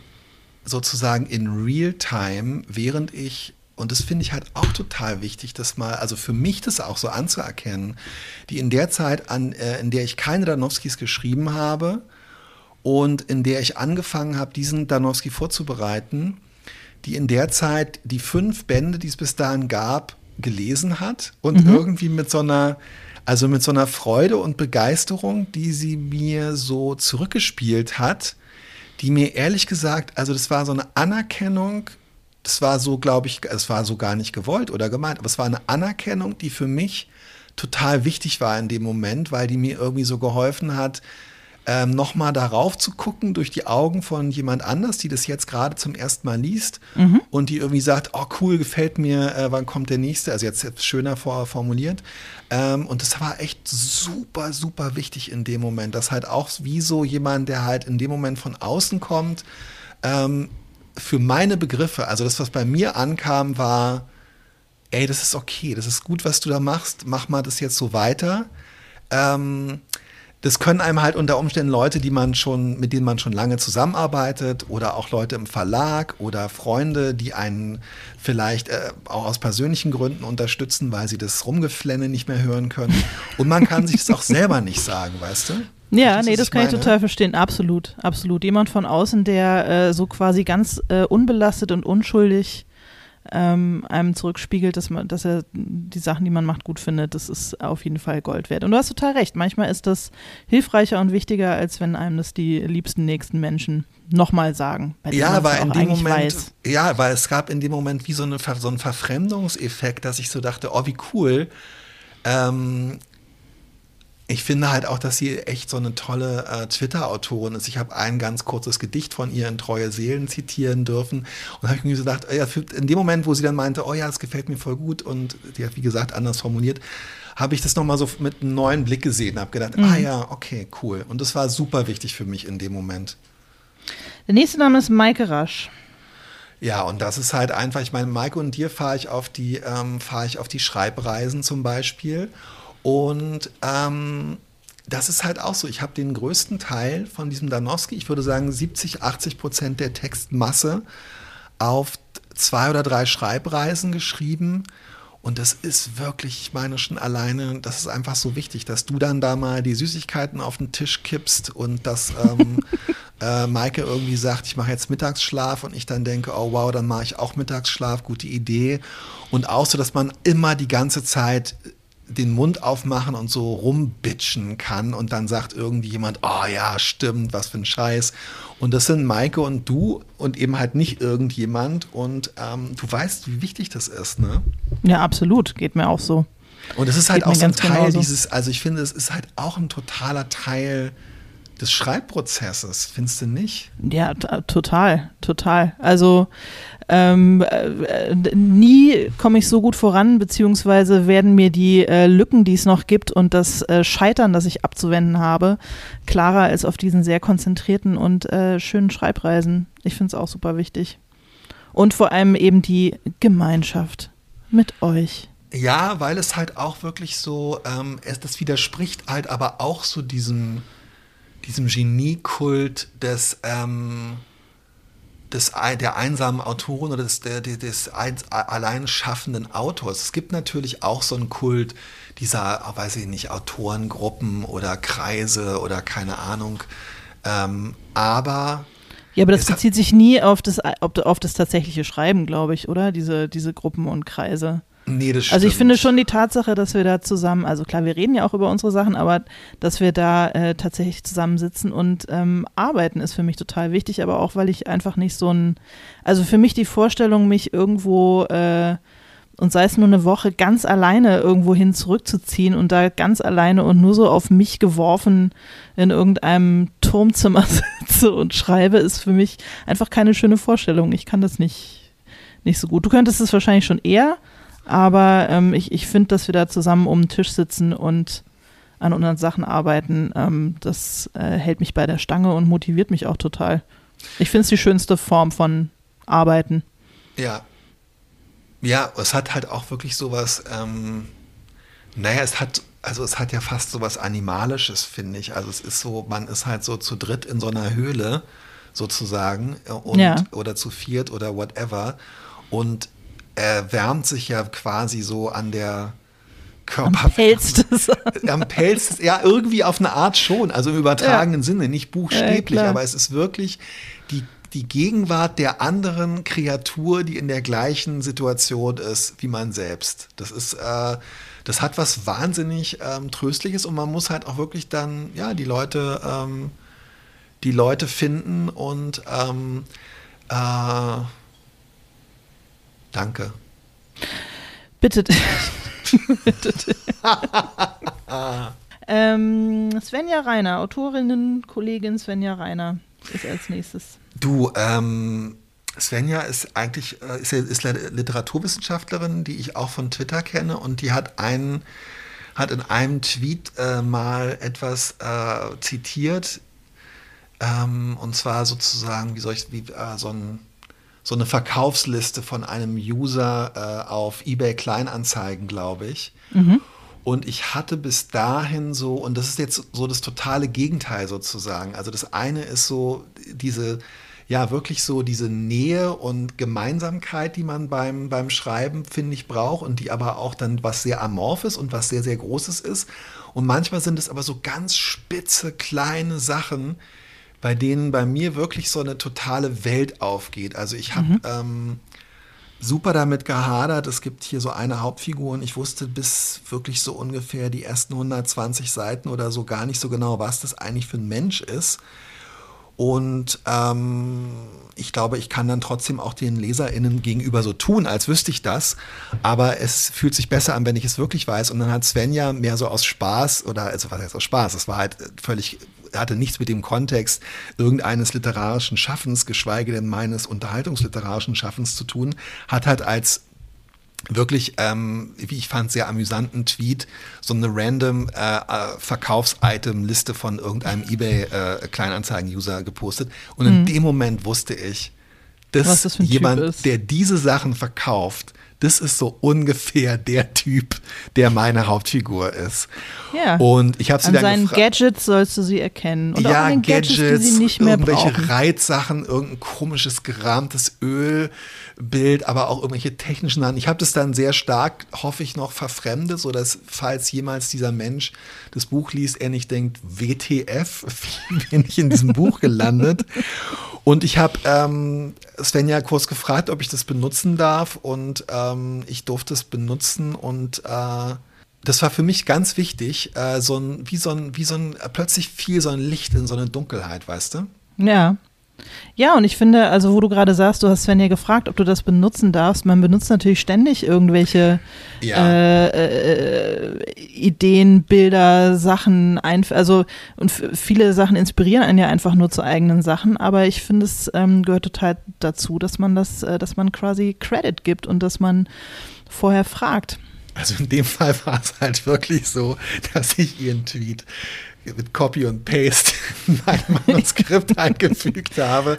sozusagen in Real-Time, während ich, und das finde ich halt auch total wichtig, das mal, also für mich das auch so anzuerkennen, die in der Zeit, an, äh, in der ich keine Danowskis geschrieben habe und in der ich angefangen habe, diesen Danowski vorzubereiten, die in der Zeit die fünf Bände, die es bis dahin gab, gelesen hat und mhm. irgendwie mit so einer, also mit so einer Freude und Begeisterung, die sie mir so zurückgespielt hat, die mir ehrlich gesagt, also das war so eine Anerkennung, das war so, glaube ich, es war so gar nicht gewollt oder gemeint, aber es war eine Anerkennung, die für mich total wichtig war in dem Moment, weil die mir irgendwie so geholfen hat, ähm, nochmal darauf zu gucken durch die Augen von jemand anders, die das jetzt gerade zum ersten Mal liest mhm. und die irgendwie sagt, oh cool, gefällt mir, äh, wann kommt der nächste? Also jetzt, jetzt schöner vor, formuliert. Ähm, und das war echt super, super wichtig in dem Moment, dass halt auch wie so jemand, der halt in dem Moment von außen kommt, ähm, für meine Begriffe, also das, was bei mir ankam, war, ey, das ist okay, das ist gut, was du da machst, mach mal das jetzt so weiter. Ähm, das können einem halt unter Umständen Leute, die man schon, mit denen man schon lange zusammenarbeitet oder auch Leute im Verlag oder Freunde, die einen vielleicht äh, auch aus persönlichen Gründen unterstützen, weil sie das Rumgeflenne nicht mehr hören können. Und man kann sich das auch *laughs* selber nicht sagen, weißt du? Ja, das, nee, das kann meine? ich total verstehen. Absolut, absolut. Jemand von außen, der äh, so quasi ganz äh, unbelastet und unschuldig ähm, einem zurückspiegelt, dass man, dass er die Sachen, die man macht, gut findet, das ist auf jeden Fall Gold wert. Und du hast total recht. Manchmal ist das hilfreicher und wichtiger, als wenn einem das die liebsten nächsten Menschen nochmal sagen. ja, weil in dem Moment, weiß. ja, weil es gab in dem Moment wie so, eine, so einen Verfremdungseffekt, dass ich so dachte, oh, wie cool. Ähm, ich finde halt auch, dass sie echt so eine tolle äh, Twitter-Autorin ist. Ich habe ein ganz kurzes Gedicht von ihr in Treue Seelen zitieren dürfen und habe ich mir gedacht, ja, in dem Moment, wo sie dann meinte, oh ja, das gefällt mir voll gut und die hat, wie gesagt, anders formuliert, habe ich das nochmal so mit einem neuen Blick gesehen, habe gedacht, ah mhm. ah ja, okay, cool. Und das war super wichtig für mich in dem Moment. Der nächste Name ist Maike Rasch. Ja, und das ist halt einfach, ich meine, Maike und dir fahre ich auf die, ähm, fahre ich auf die Schreibreisen zum Beispiel. Und ähm, das ist halt auch so. Ich habe den größten Teil von diesem Danowski, ich würde sagen 70, 80 Prozent der Textmasse auf zwei oder drei Schreibreisen geschrieben. Und das ist wirklich, ich meine schon alleine, das ist einfach so wichtig, dass du dann da mal die Süßigkeiten auf den Tisch kippst und dass ähm, *laughs* äh, Maike irgendwie sagt, ich mache jetzt Mittagsschlaf und ich dann denke, oh wow, dann mache ich auch Mittagsschlaf, gute Idee. Und auch so, dass man immer die ganze Zeit den Mund aufmachen und so rumbitchen kann und dann sagt irgendwie jemand, oh ja, stimmt, was für ein Scheiß. Und das sind Maike und du und eben halt nicht irgendjemand. Und ähm, du weißt, wie wichtig das ist, ne? Ja, absolut. Geht mir auch so. Und es ist halt Geht auch so ein Teil genauso. dieses, also ich finde, es ist halt auch ein totaler Teil des Schreibprozesses, findest du nicht? Ja, total, total. Also ähm, äh, nie komme ich so gut voran, beziehungsweise werden mir die äh, Lücken, die es noch gibt und das äh, Scheitern, das ich abzuwenden habe, klarer als auf diesen sehr konzentrierten und äh, schönen Schreibreisen. Ich finde es auch super wichtig. Und vor allem eben die Gemeinschaft mit euch. Ja, weil es halt auch wirklich so, ähm, es, das widerspricht halt aber auch so diesem, diesem Geniekult des, ähm, des, der einsamen Autoren oder des, des, des allein schaffenden Autors. Es gibt natürlich auch so einen Kult dieser, oh, weiß ich nicht, Autorengruppen oder Kreise oder keine Ahnung. Ähm, aber ja, aber das bezieht sich nie auf das, auf das tatsächliche Schreiben, glaube ich, oder? Diese, diese Gruppen und Kreise. Nee, das stimmt. Also ich finde schon die Tatsache, dass wir da zusammen, also klar, wir reden ja auch über unsere Sachen, aber dass wir da äh, tatsächlich zusammensitzen und ähm, arbeiten, ist für mich total wichtig, aber auch, weil ich einfach nicht so ein, also für mich die Vorstellung, mich irgendwo äh, und sei es nur eine Woche ganz alleine irgendwo hin zurückzuziehen und da ganz alleine und nur so auf mich geworfen in irgendeinem Turmzimmer *laughs* sitze und schreibe, ist für mich einfach keine schöne Vorstellung. Ich kann das nicht, nicht so gut. Du könntest es wahrscheinlich schon eher, aber ähm, ich, ich finde, dass wir da zusammen um den Tisch sitzen und an unseren Sachen arbeiten, ähm, das äh, hält mich bei der Stange und motiviert mich auch total. Ich finde es die schönste Form von Arbeiten. Ja. Ja, es hat halt auch wirklich sowas, ähm, naja, es hat, also es hat ja fast sowas Animalisches, finde ich. Also es ist so, man ist halt so zu dritt in so einer Höhle sozusagen äh, und, ja. oder zu viert oder whatever. Und er wärmt sich ja quasi so an der Körper. Am Pelz *laughs* des Am Pelz, des- ja, irgendwie auf eine Art schon, also im übertragenen Sinne, nicht buchstäblich, Ja, aber es ist wirklich die, die Gegenwart der anderen Kreatur, die in der gleichen Situation ist wie man selbst. Das ist, äh, das hat was wahnsinnig ähm, Tröstliches und man muss halt auch wirklich dann, ja, die Leute, ähm, die Leute finden und ähm, äh, danke. Bitte. Bitte. *laughs* *laughs* ähm, Svenja Reiner, Autorinnen, Kollegin Svenja Reiner ist als nächstes. Du, ähm, Svenja ist eigentlich äh, ist, ist Literaturwissenschaftlerin, die ich auch von Twitter kenne und die hat einen hat in einem Tweet äh, mal etwas äh, zitiert ähm, und zwar sozusagen wie soll ich wie äh, so ein so eine Verkaufsliste von einem User äh, auf eBay Kleinanzeigen, glaube ich. Und ich hatte bis dahin so, und das ist jetzt so das totale Gegenteil sozusagen. Also das eine ist so diese, ja, wirklich so diese Nähe und Gemeinsamkeit, die man beim, beim Schreiben, finde ich, braucht und die aber auch dann was sehr Amorphes und was sehr, sehr Großes ist. Und manchmal sind es aber so ganz spitze, kleine Sachen, bei denen bei mir wirklich so eine totale Welt aufgeht. Also ich habe ähm, super damit gehadert. Es gibt hier so eine Hauptfigur und ich wusste bis wirklich so ungefähr die ersten 120 Seiten oder so gar nicht so genau, was das eigentlich für ein Mensch ist. Und ähm, ich glaube, ich kann dann trotzdem auch den LeserInnen gegenüber so tun, als wüsste ich das. Aber es fühlt sich besser an, wenn ich es wirklich weiß. Und dann hat Svenja mehr so aus Spaß oder, also was heißt aus Spaß? Es war halt völlig, hatte nichts mit dem Kontext irgendeines literarischen Schaffens, geschweige denn meines unterhaltungsliterarischen Schaffens zu tun, hat halt als wirklich, ähm, wie ich fand, sehr amüsanten Tweet, so eine random äh, äh, Verkaufsitem-Liste von irgendeinem eBay-Kleinanzeigen-User gepostet. Und in dem Moment wusste ich, dass das jemand, der diese Sachen verkauft, das ist so ungefähr der Typ, der meine Hauptfigur ist. Ja. Und ich habe sie An dann seinen. Gadgets sollst du sie erkennen. Und auch ja, an den Gadgets, Gadgets, die sie nicht mehr irgendwelche brauchen. Reizsachen, irgendein komisches gerahmtes Ölbild, aber auch irgendwelche technischen Sachen. Ich habe das dann sehr stark, hoffe ich noch, verfremdet, sodass, falls jemals dieser Mensch das Buch liest, er nicht denkt, WTF, *laughs* wie bin ich in diesem Buch gelandet? Und ich habe ähm, Svenja kurz gefragt, ob ich das benutzen darf und ähm, ich durfte es benutzen und äh, das war für mich ganz wichtig, äh, so ein, wie so ein, wie so ein, plötzlich fiel so ein Licht in so eine Dunkelheit, weißt du? Ja. Ja, und ich finde, also wo du gerade sagst, du hast Svenja gefragt, ob du das benutzen darfst. Man benutzt natürlich ständig irgendwelche Ja. äh, äh, Ideen, Bilder, Sachen, einf also und viele Sachen inspirieren einen ja einfach nur zu eigenen Sachen. Aber ich finde, es ähm, gehört total dazu, dass man das, äh, dass man quasi Credit gibt und dass man vorher fragt. Also in dem Fall war es halt wirklich so, *laughs* dass ich ihren Tweet mit Copy und Paste *laughs* in mein Manuskript *laughs* eingefügt habe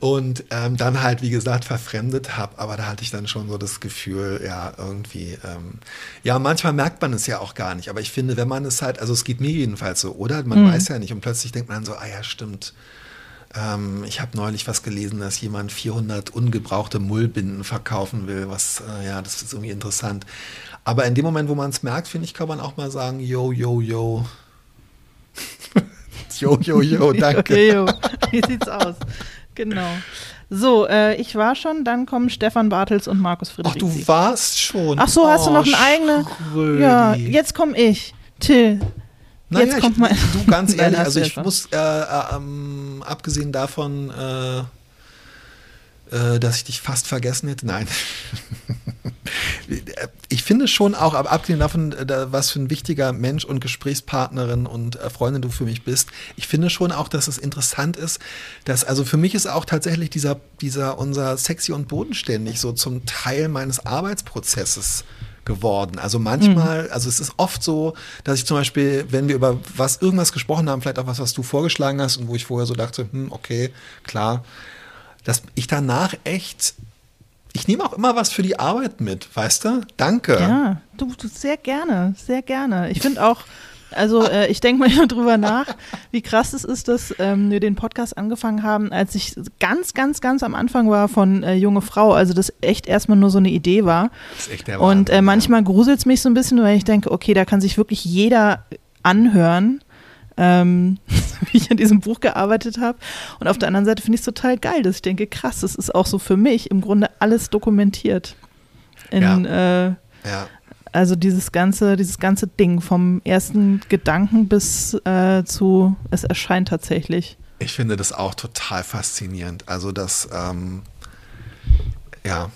und ähm, dann halt, wie gesagt, verfremdet habe. Aber da hatte ich dann schon so das Gefühl, ja, irgendwie, ähm, ja, manchmal merkt man es ja auch gar nicht. Aber ich finde, wenn man es halt, also es geht mir jedenfalls so, oder? Man weiß ja nicht und plötzlich denkt man so, ah ja, stimmt. Ähm, ich habe neulich was gelesen, dass jemand 400 ungebrauchte Mullbinden verkaufen will. Was, äh, ja, das ist irgendwie interessant. Aber in dem Moment, wo man es merkt, finde ich, kann man auch mal sagen, yo, yo, yo. Yo, yo, yo, danke. Jo, jo. Wie sieht's aus? Genau. So, äh, ich war schon, dann kommen Stefan Bartels und Markus Ach, Friedrich. du warst schon. Ach so, hast du Oh, noch eine eigene? Schrödi. Ja, jetzt komme ich. Till. Naja, jetzt ich, kommt mein- du ganz *laughs* ehrlich, also ich muss, äh, äh, ähm, abgesehen davon, äh, dass ich dich fast vergessen hätte, nein. *laughs* ich finde schon auch, aber abgesehen davon, äh, was für ein wichtiger Mensch und Gesprächspartnerin und äh, Freundin du für mich bist, ich finde schon auch, dass es interessant ist, dass, also für mich ist auch tatsächlich dieser, dieser, unser sexy und bodenständig so zum Teil meines Arbeitsprozesses geworden. Also manchmal, also es ist oft so, dass ich zum Beispiel, wenn wir über was irgendwas gesprochen haben, vielleicht auch was, was du vorgeschlagen hast und wo ich vorher so dachte, hm, okay, klar, dass ich danach echt, ich nehme auch immer was für die Arbeit mit, weißt du? Danke. Ja, du, du sehr gerne, sehr gerne. Ich finde auch, Also äh, ich denke mal *laughs* drüber nach, wie krass es ist, dass ähm, wir den Podcast angefangen haben, als ich ganz, ganz, ganz am Anfang war von äh, Junge Frau. Also das echt erstmal nur so eine Idee war. Das ist echt der Und äh, Wahnsinn, manchmal gruselt es mich so ein bisschen, weil ich denke, okay, da kann sich wirklich jeder anhören, ähm, *laughs* wie ich an diesem Buch gearbeitet habe. Und auf der anderen Seite finde ich es total geil, dass ich denke, krass, das ist auch so für mich im Grunde alles dokumentiert. In, äh, Ja. ja. also dieses ganze, dieses ganze Ding vom ersten Gedanken bis äh, zu es erscheint tatsächlich. Ich finde das auch total faszinierend. Also das, ähm, ja.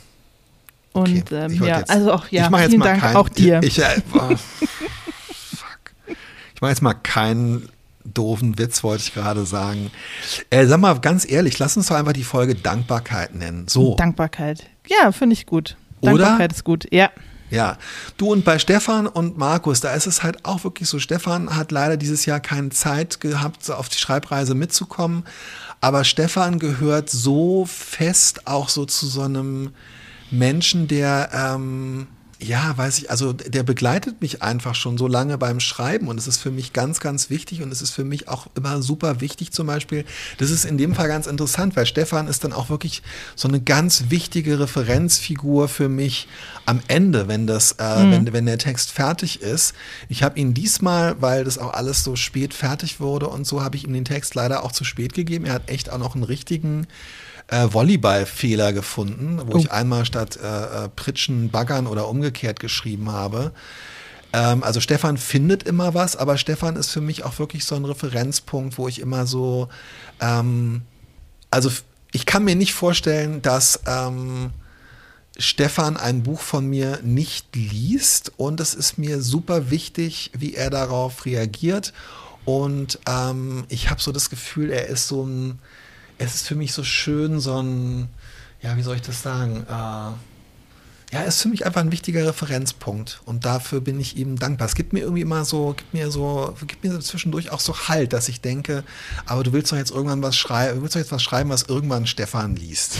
Und Okay, ähm, ich wollte ja, jetzt- also auch ja, ich mache jetzt vielen mal Dank kein, auch dir. Ich, äh, oh, *laughs* fuck. Ich mache jetzt mal keinen doofen Witz, wollte ich gerade sagen. Äh, sag mal ganz ehrlich, lass uns doch einfach die Folge Dankbarkeit nennen. So. Dankbarkeit. Ja, finde ich gut. Oder? Dankbarkeit ist gut. Ja. Ja, du und bei Stefan und Markus, da ist es halt auch wirklich so. Stefan hat leider dieses Jahr keine Zeit gehabt, auf die Schreibreise mitzukommen. Aber Stefan gehört so fest auch so zu so einem Menschen, der, ähm, ja, weiß ich, also der begleitet mich einfach schon so lange beim Schreiben und es ist für mich ganz, ganz wichtig und es ist für mich auch immer super wichtig zum Beispiel. Das ist in dem Fall ganz interessant, weil Stefan ist dann auch wirklich so eine ganz wichtige Referenzfigur für mich am Ende, wenn das, äh, wenn, wenn der Text fertig ist. Ich habe ihn diesmal, weil das auch alles so spät fertig wurde und so, habe ich ihm den Text leider auch zu spät gegeben. Er hat echt auch noch einen richtigen äh, Volleyballfehler gefunden, wo Oh. ich einmal statt äh, äh, Pritschen, Baggern oder umgekehrt geschrieben habe. Ähm, also Stefan findet immer was, aber Stefan ist für mich auch wirklich so ein Referenzpunkt, wo ich immer so, ähm, also ich kann mir nicht vorstellen, dass ähm, Stefan ein Buch von mir nicht liest und es ist mir super wichtig, wie er darauf reagiert und ähm, ich habe so das Gefühl, er ist so ein, es ist für mich so schön, so ein, ja, wie soll ich das sagen? Äh, ja, ist für mich einfach ein wichtiger Referenzpunkt und dafür bin ich ihm dankbar. Es gibt mir irgendwie immer so, gibt mir so, gibt mir zwischendurch auch so Halt, dass ich denke, aber du willst doch jetzt irgendwann was schreiben, du willst doch jetzt was schreiben, was irgendwann Stefan liest.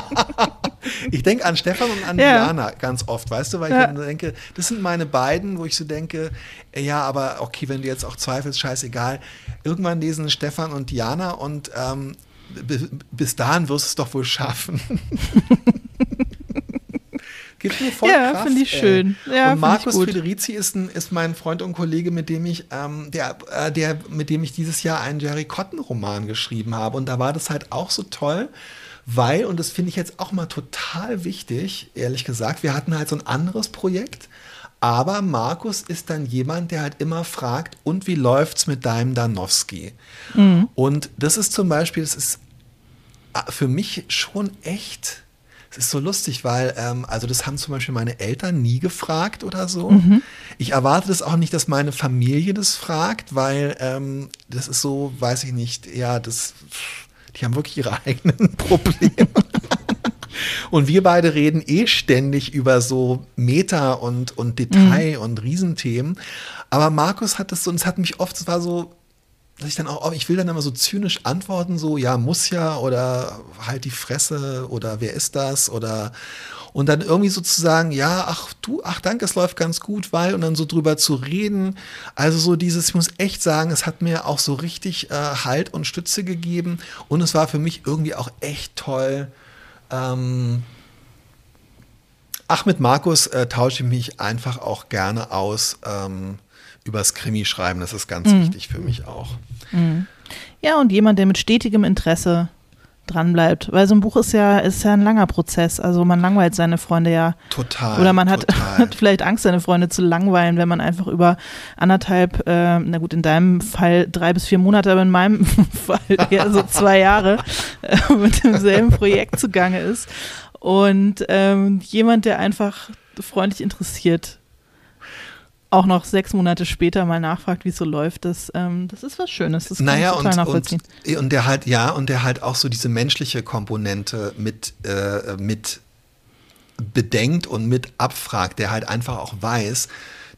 *laughs* ich denke an Stefan und an Ja. Diana ganz oft, weißt du, weil ich Ja. dann denke, das sind meine beiden, wo ich so denke, äh, ja, aber okay, wenn du jetzt auch zweifelst, scheißegal. Irgendwann lesen Stefan und Diana und ähm, bis dahin wirst du es doch wohl schaffen. *laughs* Gibt mir voll Ja, Kraft, finde ich ey. schön. Ja, und Markus. Federici ist, ein, ist mein Freund und Kollege, mit dem ich, ähm, der, äh, der, mit dem ich dieses Jahr einen Jerry Cotton Roman geschrieben habe. Und da war das halt auch so toll, weil, und das finde ich jetzt auch mal total wichtig, ehrlich gesagt, wir hatten halt so ein anderes Projekt. Aber Markus ist dann jemand, der halt immer fragt, und wie läuft's mit deinem Danowski? Und das ist zum Beispiel, das ist äh, für mich schon echt. Es ist so lustig, weil, ähm, also das haben zum Beispiel meine Eltern nie gefragt oder so. Ich erwarte das auch nicht, dass meine Familie das fragt, weil ähm, das ist so, weiß ich nicht, ja, das, die haben wirklich ihre *laughs* eigenen Probleme. *laughs* Und wir beide reden eh ständig über so Meta und, und Detail und Riesenthemen. Aber Markus hat das so, und es hat mich oft, es war so, dass ich dann auch, ich will dann immer so zynisch antworten, so, ja, muss ja, oder halt die Fresse, oder wer ist das, oder, und dann irgendwie sozusagen, ja, ach du, ach danke, es läuft ganz gut, weil, und dann so drüber zu reden. Also so dieses, ich muss echt sagen, es hat mir auch so richtig äh, Halt und Stütze gegeben, und es war für mich irgendwie auch echt toll, ähm, ach, mit Markus äh, tausche ich mich einfach auch gerne aus ähm, übers Krimi-Schreiben. Das ist ganz wichtig für mich auch. Ja, und jemand, der mit stetigem Interesse dranbleibt. Weil so ein Buch ist ja, ist ja ein langer Prozess. Also man langweilt seine Freunde ja. Total. Oder man hat, *laughs* hat vielleicht Angst, seine Freunde zu langweilen, wenn man einfach über anderthalb, äh, na gut, in deinem Fall drei bis vier Monate, aber in meinem *laughs* Fall eher so zwei Jahre äh, mit demselben *laughs* Projekt zugange ist. Und ähm, jemand, der einfach freundlich interessiert, auch noch sechs Monate später mal nachfragt, wie es so läuft, das, ähm, das ist was Schönes. Das kann naja, ich total und, nachvollziehen. und, und der halt, ja, und der halt auch so diese menschliche Komponente mit, äh, mit bedenkt und mit abfragt, der halt einfach auch weiß,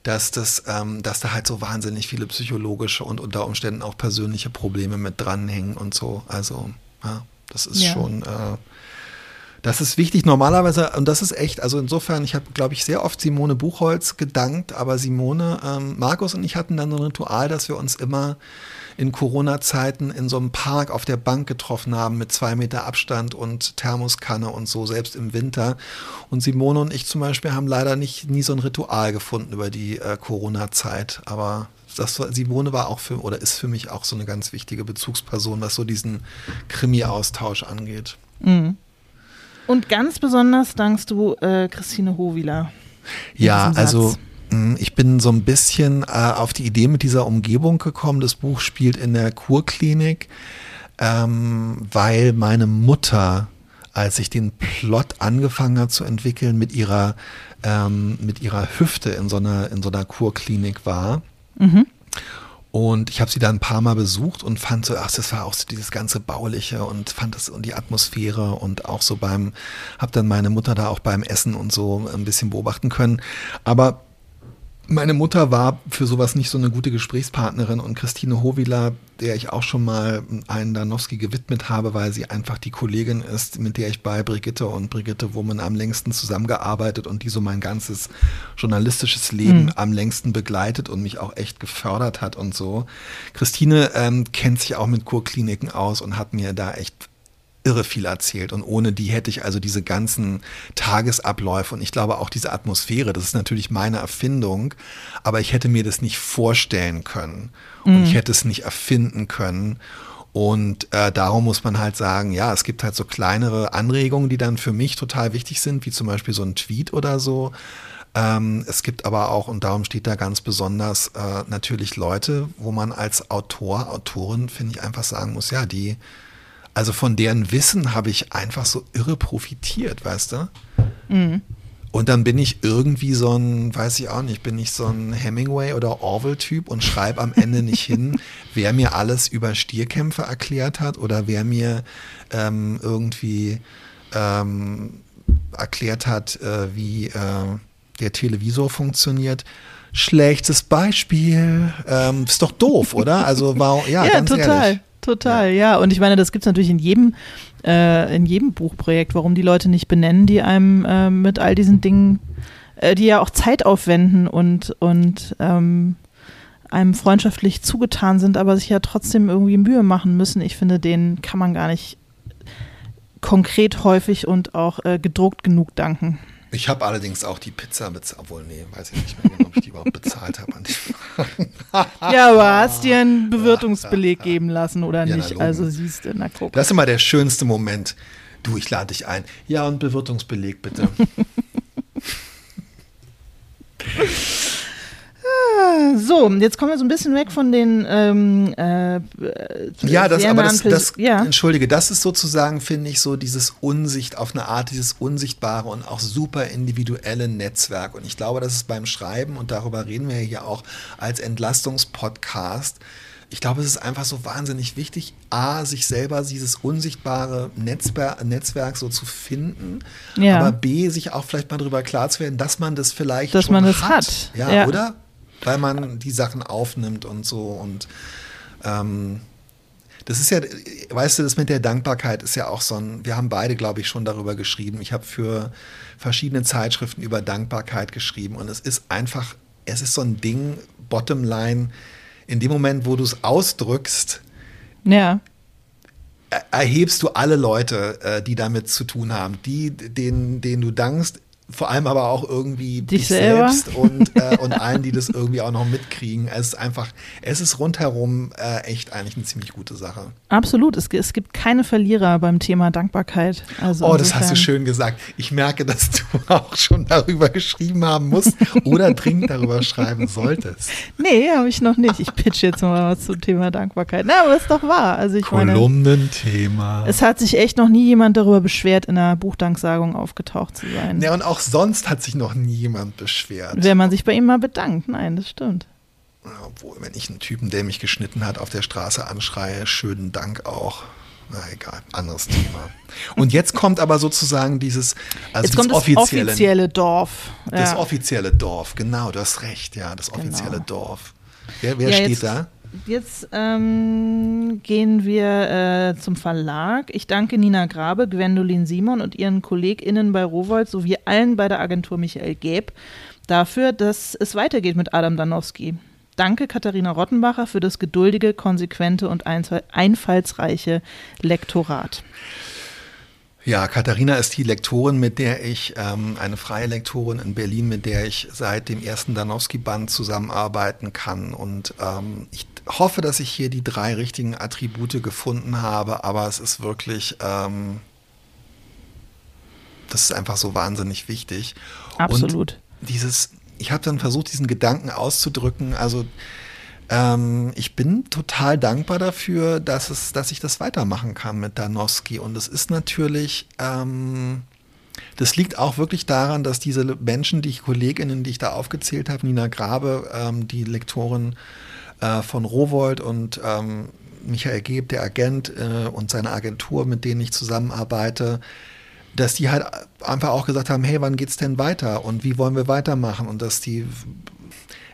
dass das, ähm, dass da halt so wahnsinnig viele psychologische und unter Umständen auch persönliche Probleme mit dranhängen und so. Also, ja, das ist Ja. schon, äh, Das ist wichtig. Normalerweise, und das ist echt, also insofern, ich habe, glaube ich, sehr oft Simone Buchholz gedankt, aber Simone, ähm, Markus und ich hatten dann so ein Ritual, dass wir uns immer in Corona-Zeiten in so einem Park auf der Bank getroffen haben mit zwei Meter Abstand und Thermoskanne und so, selbst im Winter. Und Simone und ich zum Beispiel haben leider nicht nie so ein Ritual gefunden über die äh, Corona-Zeit. Aber das Simone war auch für oder ist für mich auch so eine ganz wichtige Bezugsperson, was so diesen Krimi-Austausch angeht. Mhm. Und ganz besonders dankst du äh, Christine Hovila. Ja, also hm, ich bin so ein bisschen äh, auf die Idee mit dieser Umgebung gekommen. Das Buch spielt in der Kurklinik, ähm, weil meine Mutter, als ich den Plot angefangen habe zu entwickeln, mit ihrer, ähm, mit ihrer Hüfte in so einer, in so einer Kurklinik war. Mhm. Und ich habe sie da ein paar Mal besucht und fand so, ach, das war auch so dieses ganze Bauliche und fand das und die Atmosphäre und auch so beim, habe dann meine Mutter da auch beim Essen und so ein bisschen beobachten können. Aber meine Mutter war für sowas nicht so eine gute Gesprächspartnerin und Christine Hovila, der ich auch schon mal einen Danowski gewidmet habe, weil sie einfach die Kollegin ist, mit der ich bei Brigitte und Brigitte Woman am längsten zusammengearbeitet und die so mein ganzes journalistisches Leben mhm. am längsten begleitet und mich auch echt gefördert hat und so. Christine ähm, kennt sich auch mit Kurkliniken aus und hat mir da echt irre viel erzählt und ohne die hätte ich also diese ganzen Tagesabläufe und ich glaube auch diese Atmosphäre, das ist natürlich meine Erfindung, aber ich hätte mir das nicht vorstellen können und mhm. ich hätte es nicht erfinden können und äh, darum muss man halt sagen, ja, es gibt halt so kleinere Anregungen, die dann für mich total wichtig sind, wie zum Beispiel so ein Tweet oder so. Ähm, es gibt aber auch, und darum steht da ganz besonders, äh, natürlich Leute, wo man als Autor, Autorin, finde ich, einfach sagen muss, ja, die also von deren Wissen habe ich einfach so irre profitiert, weißt du? Mhm. Und dann bin ich irgendwie so ein, weiß ich auch nicht, bin ich so ein Hemingway oder Orwell-Typ und schreibe am Ende nicht hin, *laughs* wer mir alles über Stierkämpfe erklärt hat oder wer mir ähm, irgendwie ähm, erklärt hat, äh, wie äh, der Televisor funktioniert. Schlechtes Beispiel. Ähm, ist doch doof, oder? Also war ja, *laughs* ja ganz total. Ehrlich. Total, ja. ja. Und ich meine, das gibt es natürlich in jedem, äh, in jedem Buchprojekt, warum die Leute nicht benennen, die einem äh, mit all diesen Dingen, äh, die ja auch Zeit aufwenden und, und ähm, einem freundschaftlich zugetan sind, aber sich ja trotzdem irgendwie Mühe machen müssen. Ich finde, denen kann man gar nicht konkret häufig und auch äh, gedruckt genug danken. Ich habe allerdings auch die Pizza bezahlt, obwohl, nee, weiß ich nicht mehr genau, ob ich die überhaupt bezahlt habe. ja, aber hast dir einen Bewirtungsbeleg ja, ja, ja. geben lassen oder nicht? Also siehst du, na guck. Das ist immer der schönste Moment. Du, ich lade dich ein. Ja, und Bewirtungsbeleg bitte. *laughs* So, jetzt kommen wir so ein bisschen weg von den ähm, äh, Ja, das, aber das, das ja. entschuldige, das ist sozusagen, finde ich, so dieses Unsicht, auf eine Art, dieses unsichtbare und auch super individuelle Netzwerk. Und ich glaube, dass es beim Schreiben, und darüber reden wir hier auch als Entlastungspodcast, ich glaube, es ist einfach so wahnsinnig wichtig, A, sich selber dieses unsichtbare Netzwer Netzwerk so zu finden, ja. aber B, sich auch vielleicht mal darüber klar zu werden, dass man das vielleicht dass man das hat. hat. Ja, ja, oder? Weil man die Sachen aufnimmt und so. Und ähm, das ist ja, weißt du, das mit der Dankbarkeit ist ja auch so ein, wir haben beide, glaube ich, schon darüber geschrieben. Ich habe für verschiedene Zeitschriften über Dankbarkeit geschrieben und es ist einfach, es ist so ein Ding, Bottomline, in dem Moment, wo du es ausdrückst, ja. erhebst du alle Leute, äh, die damit zu tun haben, die, denen, denen du dankst, vor allem aber auch irgendwie dich, dich selbst und, *laughs* äh, und allen, die das irgendwie auch noch mitkriegen. Es ist einfach, es ist rundherum äh, echt eigentlich eine ziemlich gute Sache. Absolut. Es, es gibt keine Verlierer beim Thema Dankbarkeit. Also oh, das hast du schön gesagt. Ich merke, dass du *laughs* auch schon darüber geschrieben haben musst oder dringend darüber schreiben solltest. Nee, habe ich noch nicht. Ich pitch jetzt mal was zum Thema Dankbarkeit. Na, aber ist doch wahr. Also ich Kolumnenthema. Es hat sich echt noch nie jemand darüber beschwert, in einer Buchdanksagung aufgetaucht zu sein. Ja, und auch sonst hat sich noch nie jemand beschwert. Wenn man sich bei ihm mal bedankt. Nein, das stimmt. Obwohl, wenn ich einen Typen, der mich geschnitten hat, auf der Straße anschreie, schönen Dank auch. Na egal, anderes Thema. Und jetzt kommt aber sozusagen dieses, also jetzt das offizielle, offizielle Dorf. Ja. Das offizielle Dorf, genau, du hast recht, ja, das offizielle genau. Dorf. Wer, wer ja, steht da? Jetzt ähm, gehen wir äh, zum Verlag. Ich danke Nina Grabe, Gwendolin Simon und ihren KollegInnen bei Rowold sowie allen bei der Agentur Michael Gäb dafür, dass es weitergeht mit Adam Danowski. Danke Katharina Rottenbacher für das geduldige, konsequente und einfallsreiche Lektorat. Ja, Katharina ist die Lektorin, mit der ich, ähm, eine freie Lektorin in Berlin, mit der ich seit dem ersten Danowski-Band zusammenarbeiten kann. Und ähm, ich hoffe, dass ich hier die drei richtigen Attribute gefunden habe, aber es ist wirklich, ähm, das ist einfach so wahnsinnig wichtig. Absolut. Und dieses, ich habe dann versucht, diesen Gedanken auszudrücken, also ähm, ich bin total dankbar dafür, dass, es, dass ich das weitermachen kann mit Danowski. Und es ist natürlich, ähm, das liegt auch wirklich daran, dass diese Menschen, die Kolleginnen, die ich da aufgezählt habe, Nina Grabe, ähm, die Lektorin äh, von Rowold und ähm, Michael Geb, der Agent äh, und seine Agentur, mit denen ich zusammenarbeite, dass die halt einfach auch gesagt haben, hey, wann geht's denn weiter und wie wollen wir weitermachen und dass die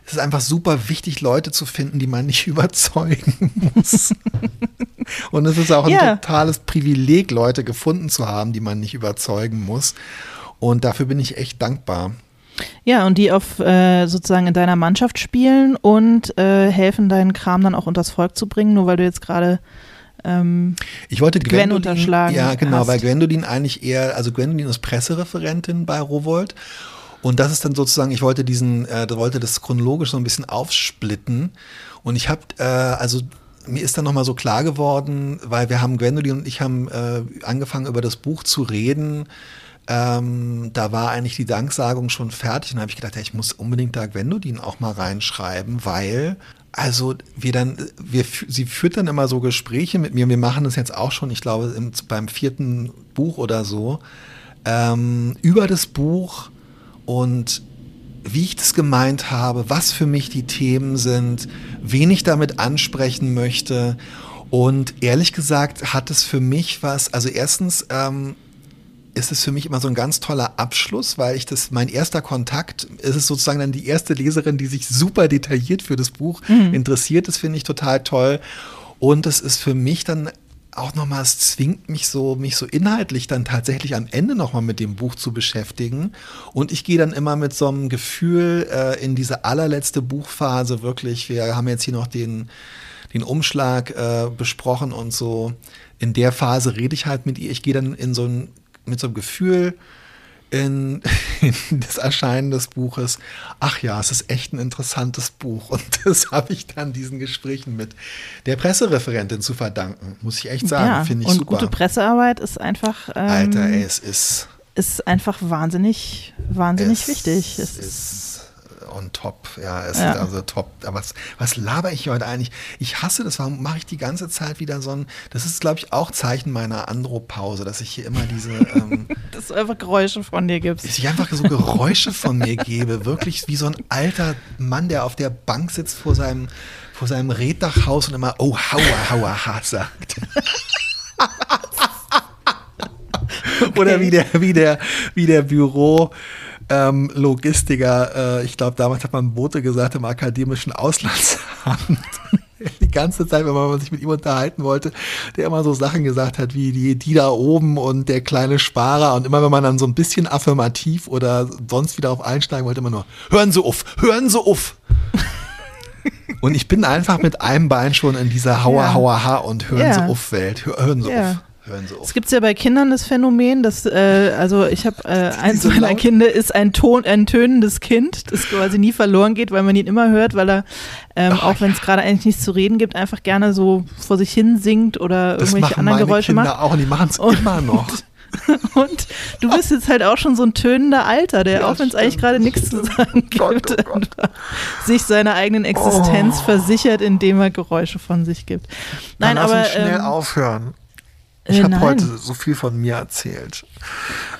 es ist einfach super wichtig, Leute zu finden, die man nicht *laughs* überzeugen muss. *laughs* Und es ist auch ein yeah. totales Privileg, Leute gefunden zu haben, die man nicht überzeugen muss. Und dafür bin ich echt dankbar. Ja, und die auf äh, sozusagen in deiner Mannschaft spielen und äh, helfen, deinen Kram dann auch unters Volk zu bringen, nur weil du jetzt gerade ähm, ich wollte Gwen unterschlagen. Ja, genau, hast. weil Gwendolin eigentlich eher, also Gwendolin ist Pressereferentin bei Rowold und das ist dann sozusagen, ich wollte diesen, äh, wollte das chronologisch so ein bisschen aufsplitten. Und ich habe, äh, also mir ist dann nochmal so klar geworden, weil wir haben, Gwendolyn und ich haben äh, angefangen über das Buch zu reden. Ähm, da war eigentlich die Danksagung schon fertig. Und da habe ich gedacht, ja, ich muss unbedingt da Gwendolyn auch mal reinschreiben, weil also wir dann, wir, sie führt dann immer so Gespräche mit mir. Wir machen das jetzt auch schon, ich glaube, im, beim vierten Buch oder so, ähm, über das Buch und wie ich das gemeint habe, was für mich die Themen sind, wen ich damit ansprechen möchte. Und ehrlich gesagt hat es für mich was, also erstens ähm, ist es für mich immer so ein ganz toller Abschluss, weil ich das, mein erster Kontakt, ist es sozusagen dann die erste Leserin, die sich super detailliert für das Buch mhm. interessiert. Das finde ich total toll. Und es ist für mich dann auch nochmal, es zwingt mich so, mich so inhaltlich dann tatsächlich am Ende nochmal mit dem Buch zu beschäftigen. Und ich gehe dann immer mit so einem Gefühl äh, in diese allerletzte Buchphase wirklich. Wir haben jetzt hier noch den, den Umschlag äh, besprochen und so. In der Phase rede ich halt mit ihr. Ich gehe dann in so ein, mit so einem Gefühl in, *laughs* in, das Erscheinen des Buches, ach ja, es ist echt ein interessantes Buch. Und *laughs* das habe ich dann diesen Gesprächen mit der Pressereferentin zu verdanken, muss ich echt sagen. Ja, Finde ich und super. gute Pressearbeit ist einfach. Ähm, Alter, ey, es ist. Ist einfach wahnsinnig, wahnsinnig es wichtig. Es ist on top. Ja, es ja. ist also top. Aber was, was laber ich heute eigentlich? Ich hasse das. Warum mache ich die ganze Zeit wieder so ein. Das ist, glaube ich, auch Zeichen meiner Andropause, dass ich hier immer diese. *laughs* Ähm, dass du einfach Geräusche von dir gibst. Dass ich einfach so Geräusche von mir gebe. Wirklich wie so ein alter Mann, der auf der Bank sitzt vor seinem, vor seinem Reddachhaus und immer, oh, hauer, hauer, ha, sagt. Okay. *laughs* Oder wie der, wie der, wie der Büro, ähm, Logistiker, äh, ich glaube, damals hat man Bote gesagt, im akademischen Auslandsamt. *laughs* die ganze Zeit, wenn man sich mit ihm unterhalten wollte, der immer so Sachen gesagt hat, wie die, die da oben und der kleine Sparer. Und immer wenn man dann so ein bisschen affirmativ oder sonst wieder auf einsteigen wollte, immer nur, hören Sie auf, hören Sie auf. und ich bin einfach mit einem Bein schon in dieser Hauer, ja. Hauer, Ha und hören ja. Sie auf Welt. Hören Sie ja. auf. Hören Sie auf. Es gibt ja bei Kindern das Phänomen, dass, äh, also ich habe, äh, eins meiner Kinder ist ein, Ton, ein tönendes Kind, das quasi nie verloren geht, weil man ihn immer hört, weil er, ähm, oh, auch wenn es gerade eigentlich nichts zu reden gibt, einfach gerne so vor sich hin singt oder das irgendwelche anderen Geräusche Kinder macht. auch und die machen es immer noch. *laughs* Und du bist jetzt halt auch schon so ein tönender Alter, der, ja, auch wenn es eigentlich gerade nichts zu sagen gibt, Gott, oh Gott. sich seiner eigenen Existenz oh. versichert, indem er Geräusche von sich gibt. Nein, Dann aber. Lass uns schnell ähm, aufhören. Ich äh, habe heute so viel von mir erzählt.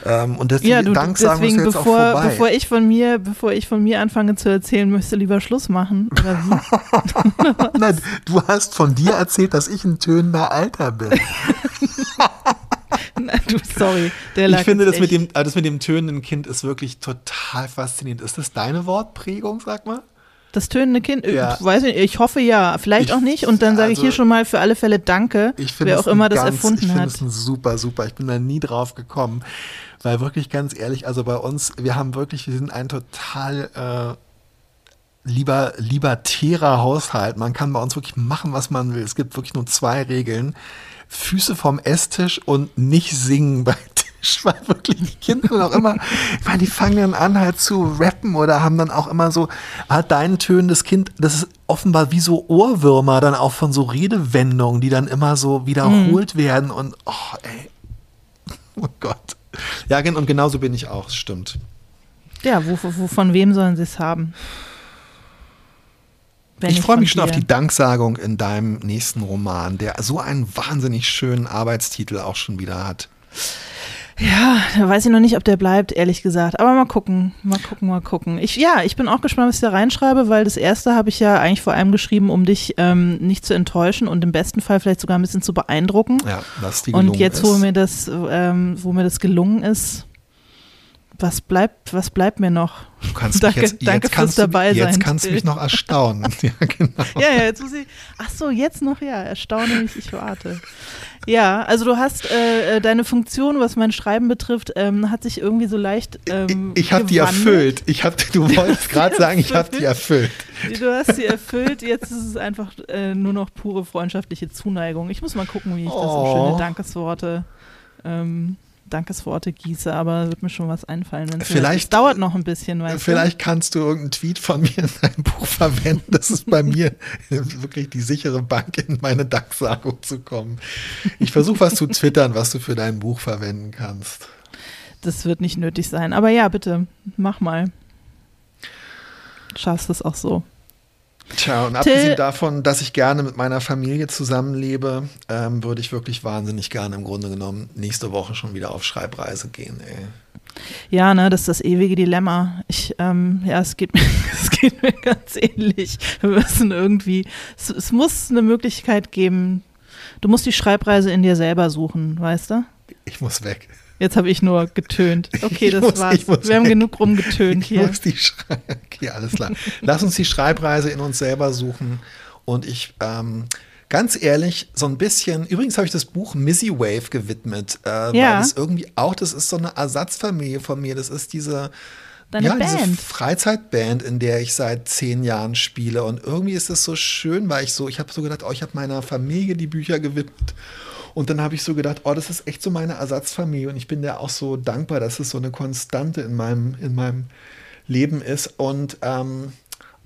Ähm, und deswegen, ja, du, deswegen, ist jetzt bevor, auch vorbei. Bevor ich, von mir, bevor ich von mir anfange zu erzählen, du lieber Schluss machen? *laughs* Nein, du hast von dir erzählt, dass ich ein tönender Alter bin. *laughs* Nein, du, sorry. ich finde, das mit, dem, äh, das mit dem tönenden Kind ist wirklich total faszinierend. Ist das deine Wortprägung, sag mal? Das tönende Kind, äh, Ja. weiß ich, ich hoffe ja, vielleicht Ich- auch nicht. Und dann sage ich also- hier schon mal für alle Fälle Danke, Ich finde wer es auch immer das ganz, erfunden ich finde hat. es ein super, super. Ich bin da nie drauf gekommen. Weil wirklich ganz ehrlich, also bei uns, wir haben wirklich, wir sind ein total äh, lieber, libertärer Haushalt. Man kann bei uns wirklich machen, was man will. Es gibt wirklich nur zwei Regeln. Füße vom Esstisch und nicht singen bei Tisch, weil wirklich die Kinder auch immer, ich meine, die fangen dann an halt zu rappen oder haben dann auch immer so, hat dein tönendes Kind, das ist offenbar wie so Ohrwürmer dann auch von so Redewendungen, die dann immer so wiederholt werden und, oh ey, *laughs* oh Gott. Ja, und genauso bin ich auch, das stimmt. Ja, wo, wo, von wem sollen sie es haben? Wenn ich freue mich schon auf dir. die Danksagung in deinem nächsten Roman, der so einen wahnsinnig schönen Arbeitstitel auch schon wieder hat. Ja, da weiß ich noch nicht, ob der bleibt, ehrlich gesagt. Aber mal gucken, mal gucken, mal gucken. Ich, ja, ich bin auch gespannt, was ich da reinschreibe, weil das erste habe ich ja eigentlich vor allem geschrieben, um dich ähm, nicht zu enttäuschen und im besten Fall vielleicht sogar ein bisschen zu beeindrucken. Ja, dass die und gelungen jetzt, wo mir das, ähm, wo mir das gelungen ist, was bleibt, was bleibt mir noch? Du kannst Danke- mich jetzt, danke jetzt kannst du, Dabeisein, Jetzt kannst du Till. mich noch erstaunen. *laughs* ja, genau. Ja, ja, jetzt muss ich. Ach so, jetzt noch, ja, erstaune mich, ich warte. Ja, also du hast äh, äh, deine Funktion, was mein Schreiben betrifft, ähm, hat sich irgendwie so leicht. Ähm, ich habe die erfüllt. Ich hab, du *laughs* wolltest gerade sagen, ich habe die erfüllt. Du hast sie erfüllt, jetzt ist es einfach äh, nur noch pure freundschaftliche Zuneigung. Ich muss mal gucken, wie ich das so Oh. schöne Dankesworte, ähm, Dankesworte gieße, aber wird mir schon was einfallen. wenn's Vielleicht- dauert noch ein bisschen, weißt Vielleicht kannst du irgendeinen Tweet von mir in deinem Buch verwenden. Das ist bei mir *laughs* wirklich die sichere Bank, in meine Danksagung zu kommen. Ich versuche was zu twittern, was du für dein Buch verwenden kannst. du. Das wird nicht nötig sein. Aber ja, bitte, mach mal. Schaffst es auch so. Tja, und Till- abgesehen davon, dass ich gerne mit meiner Familie zusammenlebe, ähm, würde ich wirklich wahnsinnig gerne im Grunde genommen nächste Woche schon wieder auf Schreibreise gehen. Ey. Ja, ne, das ist das ewige Dilemma. Ich, ähm, ja, es geht mir, *laughs* es geht mir ganz ähnlich. Wir müssen irgendwie, es, es muss eine Möglichkeit geben. Du musst die Schreibreise in dir selber suchen, weißt du? Ich muss weg. Jetzt habe ich nur getönt. Okay, das muss- war's. Wir haben weg. genug rumgetönt Ich hier. muss die Schrei okay, alles klar. Lass uns die Schreibreise in uns selber suchen. Und ich, ähm, ganz ehrlich, so ein bisschen, übrigens habe ich das Buch Missy Wave gewidmet, äh, weil Ja. das irgendwie auch, das ist so eine Ersatzfamilie von mir. Das ist diese, Deine ja, diese Band. Freizeitband, in der ich seit zehn Jahren spiele. Und irgendwie ist es so schön, weil ich so, ich habe so gedacht, oh, ich habe meiner Familie die Bücher gewidmet. Und dann habe ich so gedacht, oh, das ist echt so meine Ersatzfamilie. Und ich bin der auch so dankbar, dass es so eine Konstante in meinem, in meinem Leben ist. Und ähm,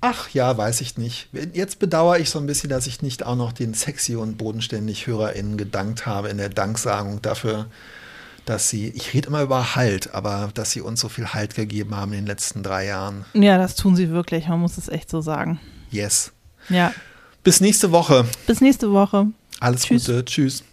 ach ja, weiß ich nicht. Jetzt bedauere ich so ein bisschen, dass ich nicht auch noch den sexy und bodenständig HörerInnen gedankt habe in der Danksagung dafür, dass sie, ich rede immer über Halt, aber dass sie uns so viel Halt gegeben haben in den letzten drei Jahren. Ja, das tun sie wirklich. Man muss es echt so sagen. Yes. Ja. Bis nächste Woche. Bis nächste Woche. Alles Tschüss. Gute. Tschüss.